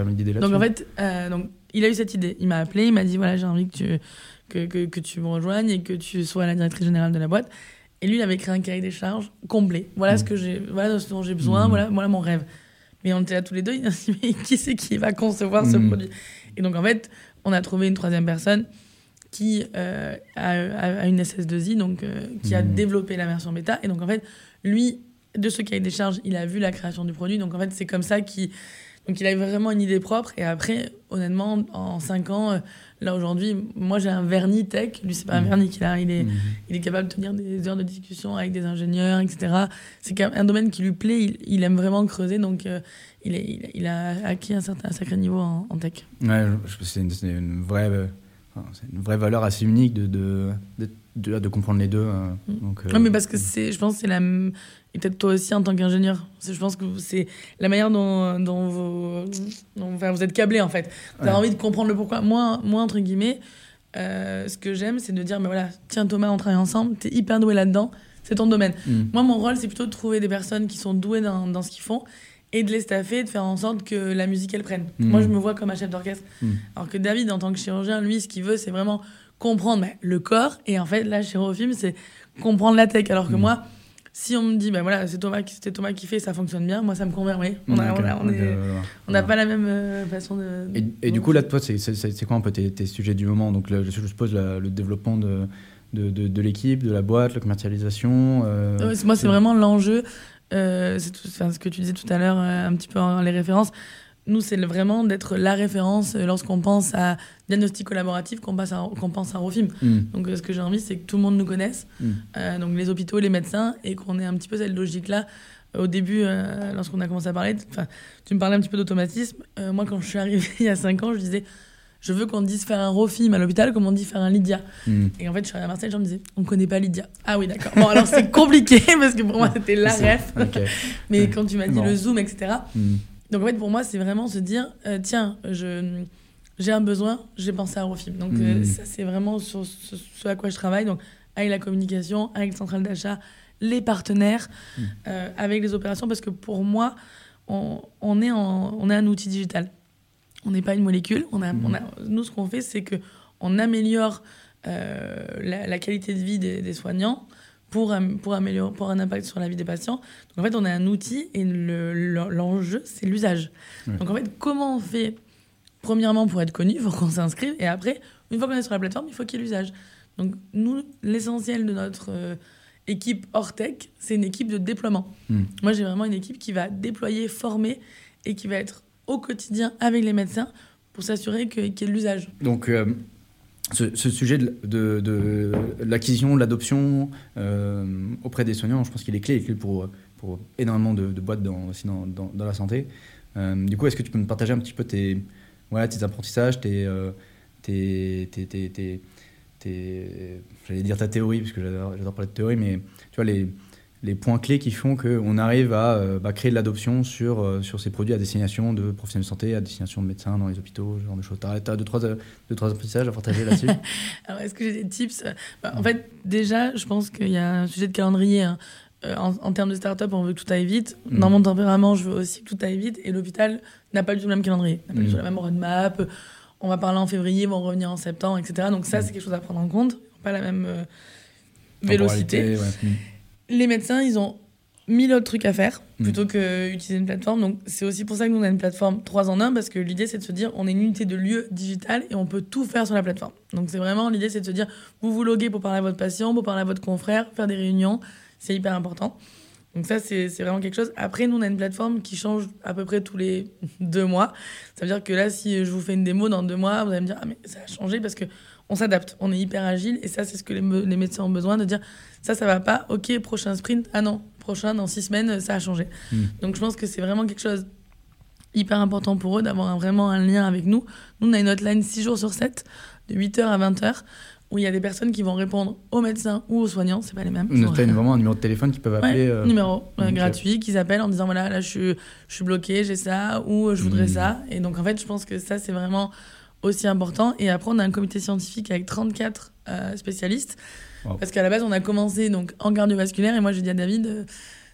d'idées là-dessus. Donc en fait, euh, donc, il a eu cette idée. Il m'a appelé, il m'a dit voilà, j'ai envie que tu, que, que, que tu me rejoignes et que tu sois la directrice générale de la boîte. Et lui, il avait créé un cahier des charges complet. Voilà ce que j'ai, voilà ce dont j'ai besoin, Mhm. voilà, voilà mon rêve. Mais on était là tous les deux, il a dit mais qui c'est qui va concevoir ce Mhm. produit? Et donc en fait, on a trouvé une troisième personne qui euh, a, une SS2I, donc euh, qui a développé la version bêta. Et donc en fait, lui, de ce cahier des charges, il a vu la création du produit. Donc en fait, c'est comme ça qu'il donc il a eu vraiment une idée propre. Et après, honnêtement, en 5 ans, euh, là aujourd'hui, moi j'ai un vernis tech. Lui, c'est pas un Mhm. vernis qu'il a. Il est, Mhm. il est capable de tenir des heures de discussion avec des ingénieurs, etc. C'est un domaine qui lui plaît. Il, il aime vraiment creuser. Donc euh, il, est, il, il a acquis un, certain, un sacré niveau en, en tech. Ouais, c'est une, vraie, euh, une vraie valeur assez unique de, de, de, de- de comprendre les deux. euh, Mm. donc, euh, Non, mais parce que c'est, je pense que c'est la. Et peut-être toi aussi en tant qu'ingénieur. Je pense que c'est la manière dont, dont, vous, dont enfin, vous êtes câblé en fait. Vous avez Ouais. envie de comprendre le pourquoi. Moi, moi entre guillemets, euh, ce que j'aime, c'est de dire mais voilà, tiens Thomas, on travaille ensemble, t'es hyper doué là-dedans, c'est ton domaine. Mm. Moi, mon rôle, c'est plutôt de trouver des personnes qui sont douées dans, dans ce qu'ils font et de les staffer, de faire en sorte que la musique, elle prenne. Moi, je me vois comme un chef d'orchestre. Mm. Alors que David, en tant que chirurgien, lui, ce qu'il veut, c'est vraiment comprendre bah, le corps. Et en fait, là, chez Eurofilm, c'est comprendre la tech. Alors que Mhm. moi, si on me dit, bah voilà, c'est Thomas, qui- c'était Thomas qui fait, ça fonctionne bien, moi, ça me convient, oui. On n'a Ok, on a- on on pas la même euh, façon de. Et, et du coup, là, toi, c'est- quoi un peu tes, tes sujets du moment? Donc, là, je suppose la- le développement de, de, de, de l'équipe, de la boîte, la commercialisation. euh, Ouais, moi, c'est vraiment l'enjeu. Euh, c'est tout- ce que tu disais tout à l'heure, un petit peu en les références. Nous, c'est vraiment d'être la référence euh, lorsqu'on pense à diagnostic collaboratif, qu'on passe à- qu'on pense à Rofim. Mm, Donc, euh, ce que j'ai envie, c'est que tout le monde nous connaisse, mm, euh, donc les hôpitaux, les médecins, et qu'on ait un petit peu cette logique-là. Au début, euh, lorsqu'on a commencé à parler, tu me parlais un petit peu d'automatisme. Euh, moi, quand je suis arrivée il y a 5 ans, je disais, je veux qu'on dise faire un Rofim à l'hôpital comme on dit faire un Lydia. mm. Et en fait, je suis arrivée à Marseille, les gens me disaient, on connaît pas Lydia. Ah oui, d'accord. Bon, alors c'est compliqué parce que pour moi, c'était la ref. Mais Ouais. quand tu m'as dit Bon. le Zoom, etc. Mm, Donc en fait, pour moi, c'est vraiment se dire, euh, tiens, je, j'ai un besoin, j'ai pensé à Eurofilm. Donc euh, Mhm. ça, c'est vraiment sur ce, ce à quoi je travaille. Donc avec la communication, avec le central d'achat, les partenaires, Mhm. euh, avec les opérations, parce que pour moi, on, on est, en, on est un outil digital. On n'est pas une molécule. On a, on a, nous, ce qu'on fait, c'est que on améliore euh, la, la qualité de vie des, des soignants pour, pour, améliorer, pour un impact sur la vie des patients. Donc en fait, on a un outil et le- le- l'enjeu, c'est l'usage. Ouais. Donc en fait, comment on fait Premièrement, pour être connu, il faut qu'on s'inscrive. Et après, une fois qu'on est sur la plateforme, il faut qu'il y ait l'usage. Donc nous, l'essentiel de notre euh, équipe hors tech, c'est une équipe de déploiement. Mm. Moi, j'ai vraiment une équipe qui va déployer, former et qui va être au quotidien avec les médecins pour s'assurer qu'il y ait de l'usage. Donc, euh, ce, sujet de, de- l'acquisition, de l'adoption euh, auprès des soignants, je pense qu'il est clé, clé pour, pour énormément de, boîtes dans, aussi dans, dans, la santé. Euh, du coup, est-ce que tu peux me partager un petit peu tes, voilà, tes apprentissages, tes, euh, tes, tes, tes, tes- tes- j'allais dire ta théorie, parce que j'adore parler de théorie, mais tu vois, les, les points clés qui font qu'on arrive à euh, bah, créer de l'adoption sur, euh, sur ces produits à destination de professionnels de santé, à destination de médecins dans les hôpitaux, ce genre de choses. Tu as deux, trois, deux, trois apprentissages à partager là-dessus? Alors, est-ce que j'ai des tips? Bah, En fait, déjà, je pense qu'il y a un sujet de calendrier. hein. euh, en, en termes de start-up, on veut que tout aille vite. Mm. Dans mon tempérament, je veux aussi que tout aille vite. Et l'hôpital n'a pas du tout le même calendrier, n'a pas du Mm. tout la même roadmap. On va parler en février, ils vont revenir en septembre, etc. Donc ça, Mm. c'est quelque chose à prendre en compte. Pas la même vélocité. Ouais. Les médecins, ils ont mille autres trucs à faire Mm. plutôt que utiliser une plateforme. Donc c'est aussi pour ça que nous on a une plateforme 3 en 1 parce que l'idée c'est de se dire on est une unité de lieu digital et on peut tout faire sur la plateforme. Donc c'est vraiment l'idée c'est de se dire vous vous loguez pour parler à votre patient, pour parler à votre confrère, faire des réunions, c'est hyper important. Donc ça c'est vraiment quelque chose. Après nous on a une plateforme qui change à peu près tous les deux mois. Ça veut dire que là si je vous fais une démo dans deux mois vous allez me dire ah mais ça a changé parce que on s'adapte, on est hyper agile et ça c'est ce que les, médecins ont besoin de dire ça ça va pas, ok prochain sprint, ah non prochain dans six semaines ça a changé. Mm. Donc je pense que c'est vraiment quelque chose hyper important pour eux d'avoir vraiment un lien avec nous. Nous on a une hotline 6 jours sur 7 de 8h à 20h où il y a des personnes qui vont répondre aux médecins ou aux soignants, c'est pas les mêmes. Une hotline, vraiment un numéro de téléphone qu'ils peuvent Ouais, appeler. euh, numéro euh, ok. gratuit qu'ils appellent en disant voilà là je suis, je suis bloqué j'ai ça ou euh, je voudrais Mm. ça et donc en fait je pense que ça c'est vraiment aussi important et après on a un comité scientifique avec 34 euh, spécialistes Wow. parce qu'à la base on a commencé donc en cardiovasculaire et moi j'ai dit à David euh,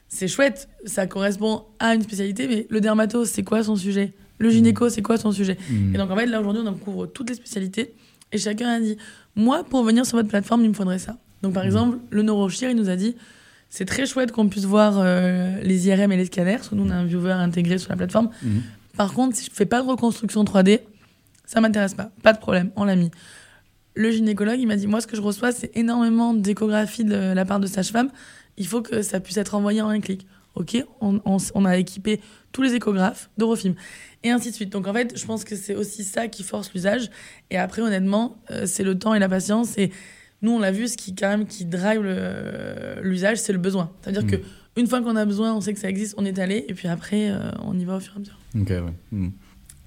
c'est chouette ça correspond à une spécialité mais le dermato c'est quoi son sujet? Le gynéco c'est quoi son sujet? Mm. et donc en fait là aujourd'hui on en couvre toutes les spécialités et chacun a dit moi pour venir sur votre plateforme il me faudrait ça. Donc par Mhm. exemple le neurochir il nous a dit c'est très chouette qu'on puisse voir euh, les IRM et les scanners nous on a un viewer intégré sur la plateforme. Par contre si je fais pas de reconstruction 3D ça m'intéresse pas, pas de problème, on l'a mis. Le gynécologue il m'a dit moi ce que je reçois c'est énormément d'échographies de la part de sage-femme, il faut que ça puisse être envoyé en un clic. Ok, on, on, on a équipé tous les échographes d'Eurofilm et ainsi de suite. Donc en fait, je pense que c'est aussi ça qui force l'usage. Et après, honnêtement, euh, c'est le temps et la patience. Et nous, on l'a vu, ce qui quand même qui drive le- l'usage, c'est le besoin. C'est-à-dire Mm. que une fois qu'on a besoin, on sait que ça existe, on est allé, et puis après, euh, on y va au fur et à mesure. Ok, ouais. Mm.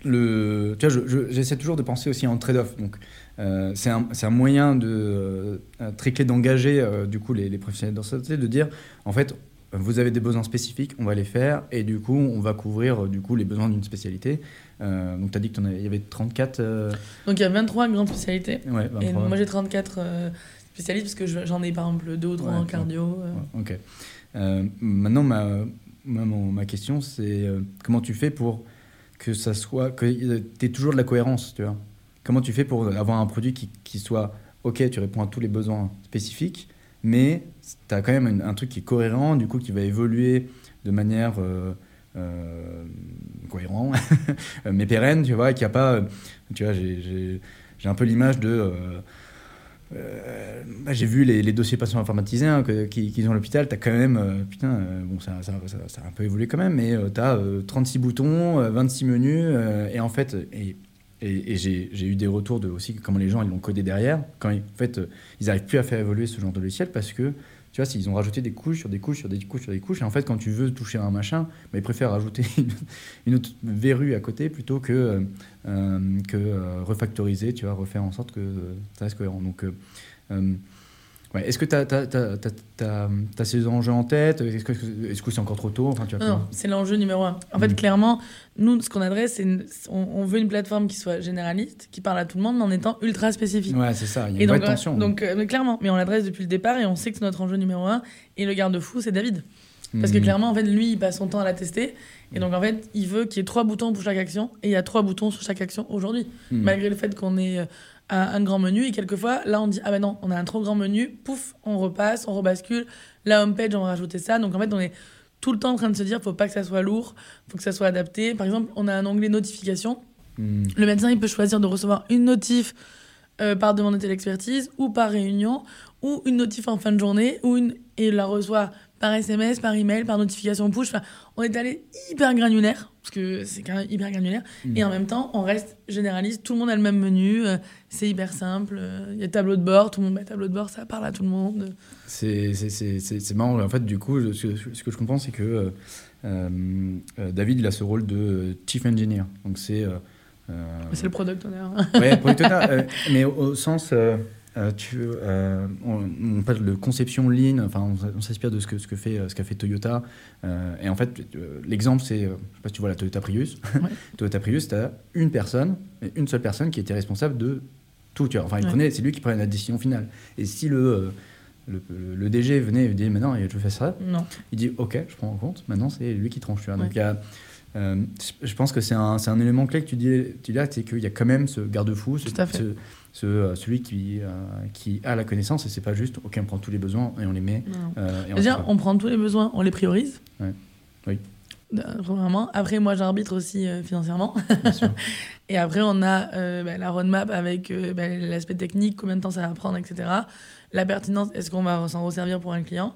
Le, tu vois, je- je- j'essaie toujours de penser aussi en trade-off. Donc, euh, c'est un, un moyen de euh, clé d'engager euh, du coup les, les professionnels de santé, de dire en fait, vous avez des besoins spécifiques, on va les faire, et du coup, on va couvrir du coup les besoins d'une spécialité. Euh, donc, tu as dit qu'il y avait 34. euh, Donc il y a 23 grandes spécialités. ouais, Et 23. moi, j'ai 34 euh, spécialistes, parce que je- j'en ai par exemple deux ou trois Ouais, en cardio. Ouais, ok. Maintenant, ma, ma, ma question, c'est comment tu fais pour que ça soit. que tu aies toujours de la cohérence, tu vois Comment tu fais pour avoir un produit qui, qui soit. Ok, tu réponds à tous les besoins spécifiques, mais tu as quand même un, truc qui est cohérent, du coup, qui va évoluer de manière. euh, euh, cohérent mais pérenne tu vois qui a pas euh, tu vois j'ai- un peu l'image de euh, euh, j'ai vu les, dossiers patients informatisés qu'ils ont à l'hôpital. Tu as quand même, euh, putain, euh, bon, ça, ça, ça- a un peu évolué quand même, mais tu as 36 boutons, euh, 26 menus, et en fait, et, et, j'ai eu des retours de aussi comment les gens ils l'ont codé derrière, quand en fait, ils n'arrivent plus à faire évoluer ce genre de logiciel parce que. Tu vois, s'ils ont rajouté des couches sur des couches sur des couches sur des couches, et en fait, quand tu veux toucher un machin, bah, ils préfèrent rajouter une, autre verrue à côté plutôt que, euh, euh, euh, refactoriser, tu vois, refaire en sorte que ça reste cohérent. Donc, ouais. Est-ce que tu as, ces enjeux en tête? Est-ce que c'est encore trop tôt? Enfin, tu vois, Non, c'est l'enjeu numéro un. En fait, Mm. clairement, nous, ce qu'on adresse, c'est on, on veut une plateforme qui soit généraliste, qui parle à tout le monde, mais en étant ultra spécifique. Ouais, c'est ça. Il y a Et une donc, vraie tension. donc euh, mais clairement, mais on l'adresse depuis le départ et on sait que c'est notre enjeu numéro un. Et le garde-fou, c'est David. Parce que Mhm. clairement, en fait, lui, il passe son temps à la tester. Et donc, en fait, il veut qu'il y ait trois boutons pour chaque action. Et il y a trois boutons sur chaque action aujourd'hui. Malgré le fait qu'on ait euh, un, un grand menu. Et quelquefois, là, on dit Ah ben non, on a un trop grand menu. Pouf, on repasse, on rebascule. La homepage, on va rajouter ça. Donc, en fait, on est tout le temps en train de se dire Faut pas que ça soit lourd. Faut que ça soit adapté. Par exemple, on a un onglet notification. Mhm. Le médecin, il peut choisir de recevoir une notif euh, par demande de téléexpertise ou par réunion ou une notif en fin de journée ou une et il la reçoit par SMS, par email, par notification push. Enfin, on est allé hyper granulaire parce que c'est quand même hyper granulaire et en même temps, on reste généraliste. Tout le monde a le même menu, euh, c'est hyper simple. euh, Il y a tableau de bord, tout le monde met tableau de bord, ça parle à tout le monde. C'est marrant. En fait, du coup, je- ce, que je comprends, c'est que euh, euh, David, il a ce rôle de chief engineer. Donc, c'est. C'est le product owner. Ouais, product owner, mais au, au sens, euh, euh, tu, euh, on, on parle de conception lean, enfin, on, s'inspire de ce que ce que fait ce qu'a fait Toyota. euh, et en fait, l'exemple, c'est, je sais pas si tu vois la Toyota Prius. Ouais. Toyota Prius, tu as une personne, une seule personne qui était responsable de tout. Tu vois. Enfin, il Ouais. prenait, c'est lui qui prenait la décision finale. Et si le le, le- le DG venait et dit maintenant je fais ça. Non. Il dit ok, je prends en compte. Maintenant c'est lui qui tranche. Tu vois. Ouais. Donc il y a, euh, je pense que c'est un, élément clé que tu dis, tu dis là, c'est qu'il y a quand même ce garde-fou, ce, ce- ce, euh, celui qui, euh, qui a la connaissance et c'est pas juste ok, on prend tous les besoins et on les met. euh, et on Déjà, on prend tous les besoins, on les priorise. Ouais. Oui. Premièrement. Après, moi, j'arbitre aussi euh, financièrement. bien sûr. Et après, on a euh, bah, la roadmap avec euh, bah, l'aspect technique, combien de temps ça va prendre, etc. La pertinence, est-ce qu'on va s'en resservir pour un client?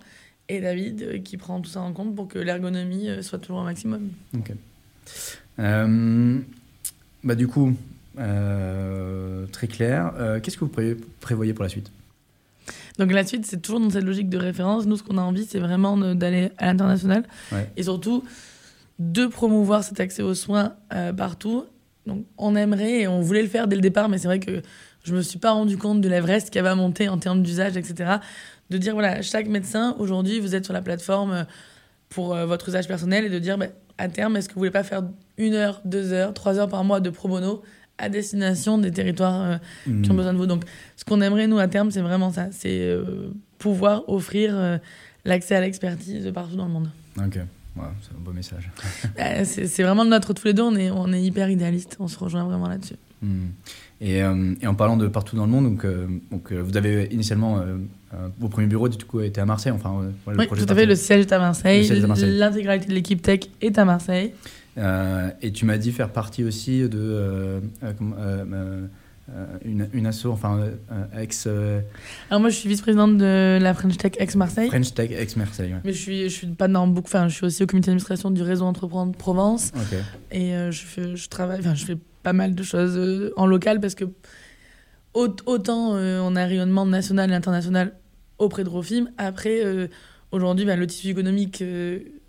Et David qui prend tout ça en compte pour que l'ergonomie soit toujours au maximum. Ok. Bah, du coup, euh, très clair. Euh, Qu'est-ce que vous pré- prévoyez pour la suite? Donc la suite, c'est toujours dans cette logique de référence. Nous, ce qu'on a envie, c'est vraiment d'aller à l'international Ouais. et surtout de promouvoir cet accès aux soins euh, partout. Donc on aimerait et on voulait le faire dès le départ, mais c'est vrai que je me suis pas rendu compte de l'Everest qui avait monté en termes d'usage, etc. De dire voilà, chaque médecin aujourd'hui, vous êtes sur la plateforme pour euh, votre usage personnel et de dire bah, à terme, est-ce que vous voulez pas faire une heure, deux heures, trois heures par mois de pro bono à destination des territoires euh, qui ont Hmm. besoin de vous. Donc, ce qu'on aimerait, nous, à terme, c'est vraiment ça. C'est euh, pouvoir offrir euh, l'accès à l'expertise de partout dans le monde. Ok, Ouais, c'est un beau message. Euh, c'est vraiment le nôtre tous les deux. On est, on est hyper idéalistes. On se rejoint vraiment là-dessus. Hmm. Et, et en parlant de partout dans le monde, donc, donc vous avez initialement vos premiers bureaux du coup étaient à Marseille, enfin ouais, Oui, tout à fait. parti. Le siège est à Marseille. Le siège est à Marseille. L'intégralité de l'équipe tech est à Marseille. Euh, et tu m'as dit faire partie aussi de euh, euh, une, une asso, enfin euh, ex euh, Alors, moi, je suis vice-présidente de la French Tech ex-Marseille. French Tech ex Marseille. Ouais. Mais je suis, je suis pas dans beaucoup. Enfin, je suis aussi au comité d'administration du réseau Entreprendre Provence. Ok. Et euh, je, fais, je travaille, enfin, je fais pas mal de choses en local parce que au- autant on a un rayonnement national et international auprès de Rofim. Après, aujourd'hui, ben, le tissu économique,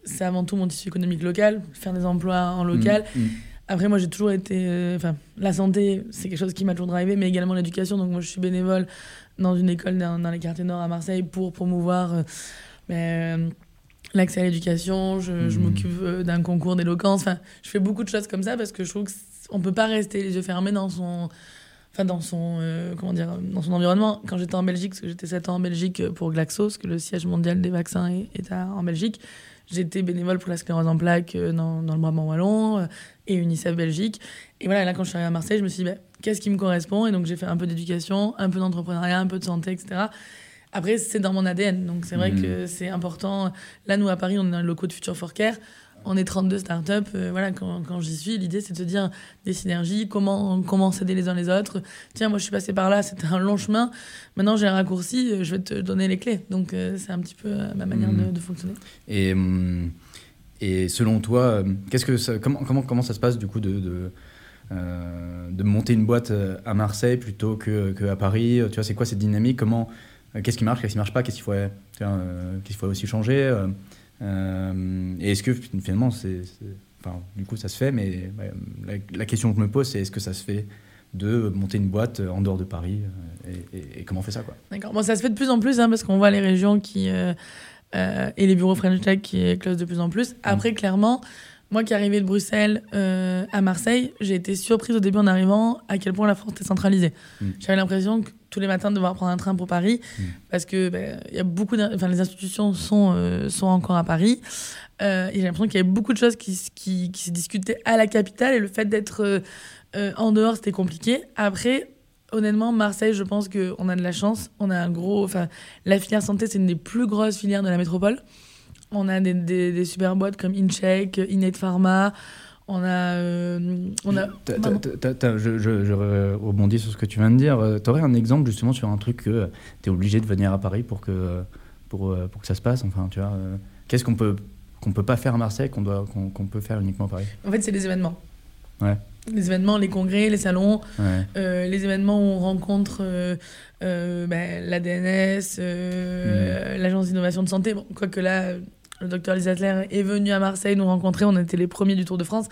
c'est avant tout mon tissu économique local, faire des emplois en local. Hmm. Hmm. Après, moi, j'ai toujours été. euh, Enfin, la santé, c'est quelque chose qui m'a toujours drivé, mais également l'éducation. Donc, moi, je suis bénévole dans une école dans, dans les quartiers nord à Marseille pour promouvoir euh, ben, euh, l'accès à l'éducation. Je, je Mhm. m'occupe euh, d'un concours d'éloquence. Enfin, je fais beaucoup de choses comme ça parce que je trouve qu'on peut pas rester les yeux fermés dans son. Enfin, dans son, euh, comment dire, dans son environnement. Quand j'étais en Belgique, parce que j'étais 7 ans en Belgique pour Glaxo, parce que le siège mondial des vaccins est, est à- en Belgique, j'étais bénévole pour la sclérose en plaques euh, dans, dans le Brabant Wallon euh, et UNICEF Belgique. Et voilà, là, quand je suis arrivée à Marseille, je me suis dit, bah, qu'est-ce qui me correspond? Et donc, j'ai fait un peu d'éducation, un peu d'entrepreneuriat, un peu de santé, etc. Après, c'est dans mon ADN. Donc, c'est vrai Mhm. que c'est important. Là, nous, à Paris, on est dans le locaux de Future for Care. On est 32 startups. Euh, voilà, quand, quand j'y suis, l'idée, c'est de se dire des synergies, comment, comment s'aider les uns les autres. Tiens, moi, je suis passée par là, c'était un long chemin. Maintenant, j'ai un raccourci, euh, je vais te donner les clés. Donc, euh, c'est un petit peu euh, ma manière de, de fonctionner. Et, hum, et selon toi, qu'est-ce que ça, comment, comment, comment ça se passe du coup de, de, de monter une boîte à Marseille plutôt que, que à Paris? Tu vois, c'est quoi cette dynamique? Comment Qu'est-ce qui marche Qu'est-ce qui marche pas? Qu'est-ce qu'il faut, faut aussi changer euh, euh, Et est-ce que finalement, c'est, enfin, du coup, ça se fait Mais ouais, la, la question que je me pose, c'est est-ce que ça se fait de monter une boîte en dehors de Paris euh, et, et- et comment on fait ça quoi? D'accord. Bon, ça se fait de plus en plus, hein, parce qu'on voit les régions qui. euh, euh, et les bureaux French Tech qui éclosent de plus en plus. Après, clairement, moi qui arrivais de Bruxelles euh, à Marseille, j'ai été surprise au début en arrivant à quel point la France était centralisée. Mm. J'avais l'impression que tous les matins de devoir prendre un train pour Paris, Mm. parce que il y a beaucoup, enfin les institutions sont euh, sont encore à Paris. Euh, et j'ai l'impression qu'il y avait beaucoup de choses qui, qui, qui se discutaient à la capitale et le fait d'être en dehors c'était compliqué. Après, honnêtement, Marseille, je pense qu'on a de la chance. On a un gros, enfin la filière santé c'est une des plus grosses filières de la métropole. On a des, des, des super boîtes comme InCheck, Innate Pharma. On a, euh, on a. Je, je, je rebondis sur ce que tu viens de dire. Tu aurais un exemple justement sur un truc que tu es obligé de venir à Paris pour que, pour, euh, pour que ça se passe Enfin, tu vois, euh, qu'est-ce qu'on peut, qu'on peut pas faire à Marseille qu'on doit, qu'on qu'on peut faire uniquement à Paris? En fait, c'est les événements. Ouais. Les événements, les congrès, les salons, Ouais. euh, les événements où on rencontre euh, euh, ben, l'ADNS, euh, l'Agence d'innovation de santé. Bon, quoique là, euh, le docteur Lisa Adler est venu à Marseille nous rencontrer. On était les premiers du Tour de France.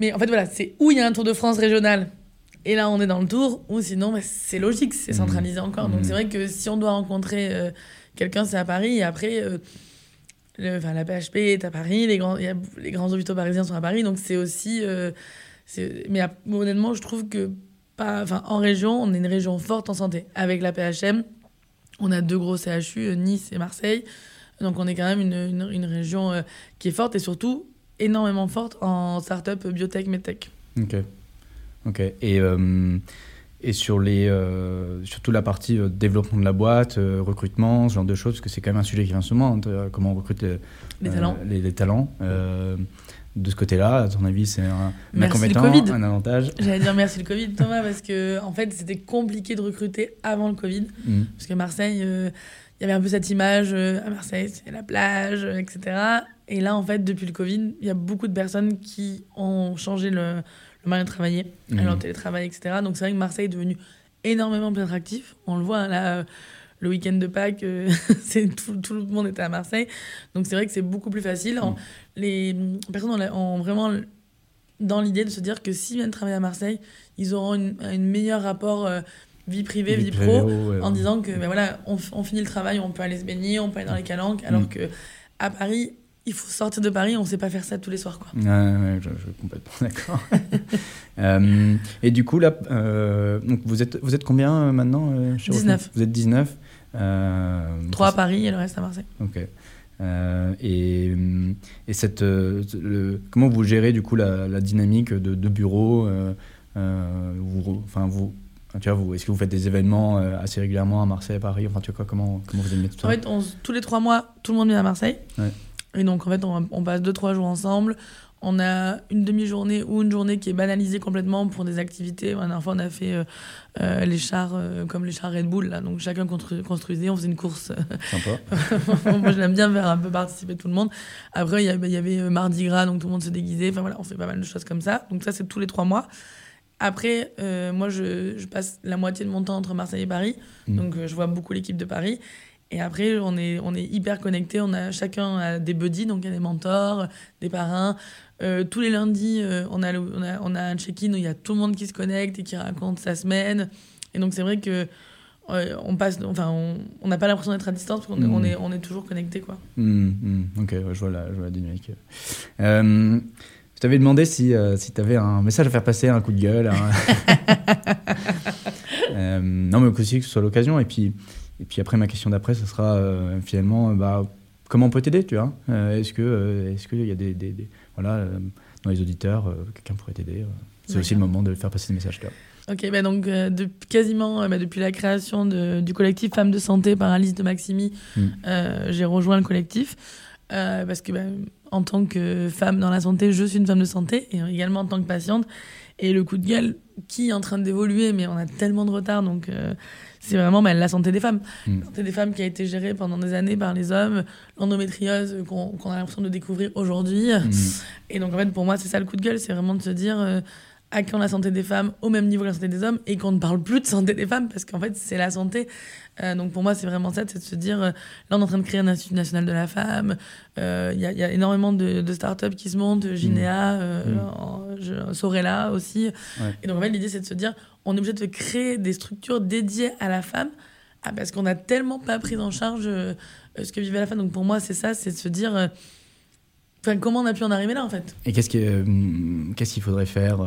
Mais en fait, voilà, c'est où il y a un Tour de France régional. Et là, on est dans le tour, ou sinon, ben, c'est logique, c'est Mhm. centralisé encore. Donc, Mhm. c'est vrai que si on doit rencontrer euh, quelqu'un, c'est à Paris. Et après, euh, le, enfin, la PHP est à Paris, les grands, a- les grands hôpitaux parisiens sont à Paris. Donc, c'est aussi. euh, mais honnêtement, je trouve que pas, enfin, en région, on est une région forte en santé. Avec la PHM, On a deux gros CHU, Nice et Marseille. Donc on est quand même une, une, une région qui est forte et surtout énormément forte en start-up biotech, medtech. Ok. Ok. Et, euh, et sur, les, euh, surtout la partie euh, développement de la boîte, recrutement, ce genre de choses, parce que c'est quand même un sujet qui vient souvent, hein, comment on recrute les, talents. Les, talents. de ce côté-là, à ton avis, c'est un, inconvénient, un avantage? J'allais dire merci le Covid, Thomas, parce que en fait, c'était compliqué de recruter avant le Covid. Mm. Parce que Marseille, il y avait un peu cette image, à Marseille, c'est la plage, etc. Et là, en fait, depuis le Covid, il y a beaucoup de personnes qui ont changé le, le moyen de travailler, mmh. en télétravail, etc. Donc c'est vrai que Marseille est devenu énormément plus attractif. On le voit hein, là, euh, le week-end de Pâques, euh, c'est tout, tout, le monde était à Marseille. Donc c'est vrai que c'est beaucoup plus facile. Mmh. Les personnes ont, vraiment dans l'idée de se dire que s'ils viennent travailler à Marseille, ils auront une, un meilleur rapport euh, vie privée, vie, pro, en disant que ben voilà, on, on, finit le travail, on peut aller se baigner, on peut aller dans les calanques, alors mmh. que à Paris, il faut sortir de Paris, on ne sait pas faire ça tous les soirs. Quoi. Ouais, je, suis complètement d'accord. Euh, et du coup, là, euh, donc vous, êtes, vous êtes combien euh, maintenant 19. Vous êtes 19 Trois à Paris et le reste à Marseille. Ok. et, et cette, le, comment vous gérez du coup la, la dynamique de, de bureau vous, enfin, vous, tu vois, vous, est-ce que vous faites des événements assez régulièrement à Marseille, à Paris? Enfin, tu vois quoi, comment, comment vous aimez tout ça? En fait, tous les trois mois, tout le monde vient à Marseille. Ouais. Et donc, en fait, on, passe deux, trois jours ensemble. On a une demi-journée ou une journée qui est banalisée complètement pour des activités. La dernière fois, on a fait euh, euh, les chars, euh, comme les chars Red Bull. Là. Donc, chacun construisait, on faisait une course. Sympa. Moi, je l'aime bien faire un peu participer tout le monde. Après, il y avait Mardi Gras, donc tout le monde se déguisait. Enfin, voilà, on fait pas mal de choses comme ça. Donc, ça, c'est tous les trois mois. Après, moi, je, je, passe la moitié de mon temps entre Marseille et Paris. Mmh. Donc, je vois beaucoup l'équipe de Paris. Et après, on est, on est hyper connectés. On a chacun a des buddies, donc il y a des mentors, des parrains. Euh, tous les lundis, euh, on, a on, a, on a un check-in où il y a tout le monde qui se connecte et qui raconte sa semaine. Et donc, c'est vrai que euh, on passe, enfin, on n'a pas l'impression d'être à distance parce qu'on hmm. est, on est, toujours connecté, quoi. Hmm, hmm. ok, je, vois la, je vois la dynamique. Je t'avais demandé si, si tu avais un message à faire passer, un coup de gueule. non, mais aussi que ce soit l'occasion. Et puis, et puis après, ma question d'après, ce sera euh, finalement, euh, bah, comment on peut t'aider, tu vois euh, Est-ce que, est-ce qu'il y a des, des, voilà, dans les auditeurs, quelqu'un pourrait t'aider C'est aussi le moment de faire passer ce message-là. Ok, bah donc de, quasiment bah, depuis la création de, du collectif Femmes de Santé par Alice de Maximi, hmm. j'ai rejoint le collectif parce que bah, en tant que femme dans la santé, je suis une femme de santé et également en tant que patiente. Et le coup de gueule qui est en train d'évoluer, mais on a tellement de retard, donc c'est vraiment bah, la santé des femmes. Mm. La santé des femmes qui a été gérée pendant des années par les hommes, l'endométriose qu'on a l'impression de découvrir aujourd'hui. Mm. Et donc, en fait, pour moi, c'est ça le coup de gueule, c'est vraiment de se dire euh, quand la santé des femmes au même niveau que la santé des hommes et qu'on ne parle plus de santé des femmes parce qu'en fait, c'est la santé. Euh, donc, pour moi, c'est vraiment ça, c'est de se dire euh, là, on est en train de créer un institut national de la femme. Il y, y, a énormément de, de startups qui se montent, Ginéa, mm. Sorella aussi. Et donc, en fait, l'idée, c'est de se dire on est obligé de créer des structures dédiées à la femme ah, parce qu'on n'a tellement pas pris en charge euh, ce que vivait la femme. Donc pour moi, c'est ça, c'est de se dire euh, enfin, comment on a pu en arriver là en fait? Et qu'est-ce qu'il euh, qu'il faudrait faire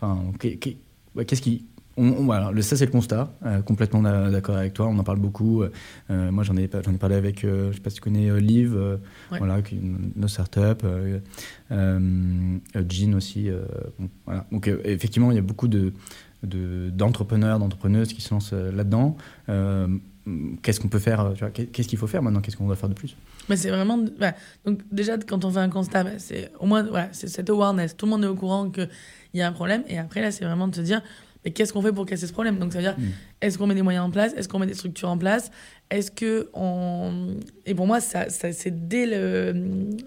Enfin, qu'est-ce qui. On, le, ça, c'est le constat. complètement d'accord avec toi. On en parle beaucoup. moi, j'en ai, j'en ai parlé avec, je sais pas si tu connais Liv, voilà, nos startups. Jean aussi. voilà. Donc, effectivement, il y a beaucoup de d'entrepreneurs, d'entrepreneuses qui se lancent euh, là-dedans. Euh, qu'est-ce qu'on peut faire euh, Qu'est-ce qu'il faut faire maintenant Qu'est-ce qu'on doit faire de plus? Mais c'est vraiment donc déjà quand on fait un constat bah, c'est au moins voilà, c'est cette awareness tout le monde est au courant qu'il y a un problème et après là c'est vraiment de se dire mais qu'est-ce qu'on fait pour casser ce problème? Donc ça veut dire mm. est-ce qu'on met des moyens en place? Est-ce qu'on met des structures en place? Est-ce que on et pour moi ça, ça c'est dès le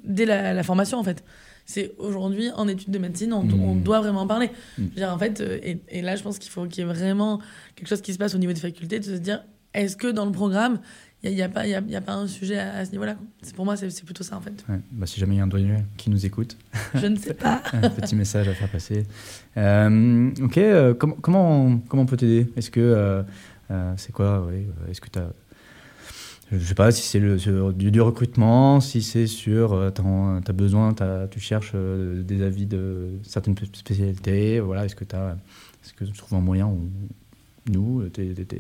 dès la, la formation en fait c'est aujourd'hui en études de médecine, on, hmm. doit vraiment en parler. Hmm. en fait, euh, et, là, je pense qu'il faut qu'il y ait vraiment quelque chose qui se passe au niveau des facultés, de se dire, est-ce que dans le programme, il n'y a, a, pas, a, a pas un sujet à, ce niveau-là Pour moi, c'est plutôt ça, en fait. Bah, si jamais il y a un douanier qui nous écoute. Je ne sais pas. un petit message à faire passer. Euh, ok, euh, comment, comment, comment on peut t'aider? Est-ce que... c'est quoi? Est-ce que tu as je ne sais pas si c'est du, du, recrutement, si c'est sur, euh, tu as, besoin, tu cherches euh, des avis de certaines spécialités, voilà, est-ce que, est -ce que tu trouves un moyen nous,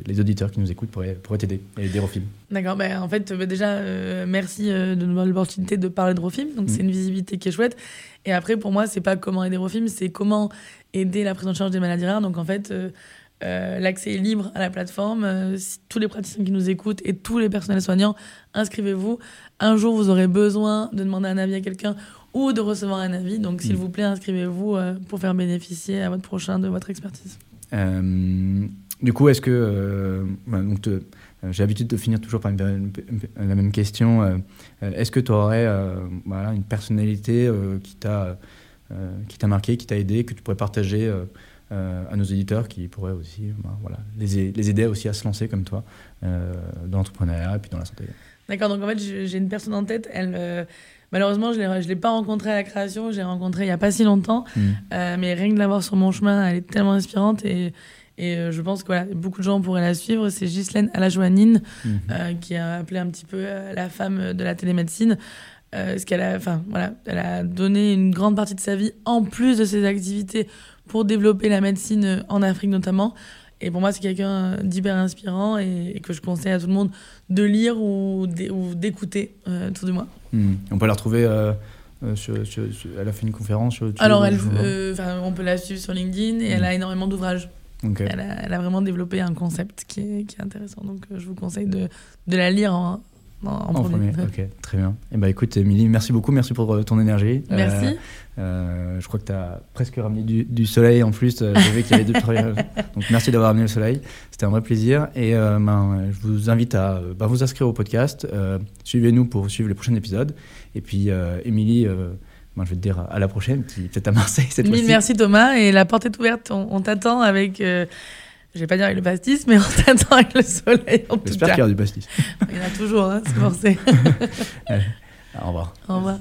les auditeurs qui nous écoutent pourraient, t'aider et aider au film D'accord, ben, en fait, ben, déjà, merci de nous donner l'opportunité de parler de Rofilm. Donc, c'est mm. une visibilité qui est chouette. Et après, pour moi, c'est pas comment aider Rofilm, c'est comment aider la prise en charge des maladies rares. Donc, en fait, euh, l'accès est libre à la plateforme. Euh, tous les praticiens qui nous écoutent et tous les personnels soignants, inscrivez-vous. Un jour, vous aurez besoin de demander un avis à quelqu'un ou de recevoir un avis. Donc, s'il mm. vous plaît, inscrivez-vous euh, pour faire bénéficier à votre prochain de votre expertise. Du coup, est-ce que. donc j'ai l'habitude de finir toujours par la même question. est-ce que tu aurais voilà, une personnalité qui t'a marqué, qui t'a aidé, que tu pourrais partager euh, à nos éditeurs qui pourraient aussi ben, voilà, les, les, aider aussi à se lancer comme toi euh, dans l'entrepreneuriat et puis dans la santé? D'accord, donc en fait j'ai une personne en tête, elle... Euh, malheureusement, je ne l'ai pas rencontrée à la création, je l'ai rencontrée il n'y a pas si longtemps. Hmm. mais rien que de l'avoir sur mon chemin, elle est tellement inspirante et, et je pense que voilà, beaucoup de gens pourraient la suivre. C'est Ghislaine Alajoanine, hmm. qui a appelé un petit peu la femme de la télémédecine. ce qu'elle a, enfin, voilà, elle a donné une grande partie de sa vie, en plus de ses activités, pour développer la médecine en Afrique notamment. Et pour moi, c'est quelqu'un d'hyper inspirant et, que je conseille à tout le monde de lire ou d'écouter euh, tout du moins. Hmm. On peut la retrouver. Euh, euh, sur, elle a fait une conférence sur Alors, elle, on peut la suivre sur LinkedIn et elle a énormément d'ouvrages. Elle, elle, a, vraiment développé un concept qui est, qui est intéressant. Donc, je vous conseille de, de la lire en, en, premier. Ok, très bien. Et eh ben, écoute, Émilie, merci beaucoup. Merci pour euh, ton énergie. Merci. Euh, euh, je crois que tu as presque ramené du, soleil en plus. J'ai vu qu'il y avait deux Donc, merci d'avoir ramené le soleil. C'était un vrai plaisir. Et ben, je vous invite à ben, vous inscrire au podcast. Suivez-nous pour suivre les prochains épisodes. Et puis, Émilie. Moi, je vais te dire à la prochaine, peut-être à Marseille cette fois-ci. Merci Thomas, et la porte est ouverte. On, t'attend avec je vais pas dire avec le pastis, mais on t'attend avec le soleil J'espère qu'il y a du pastis. Il y en a toujours, hein, c'est forcé. au revoir. Au revoir.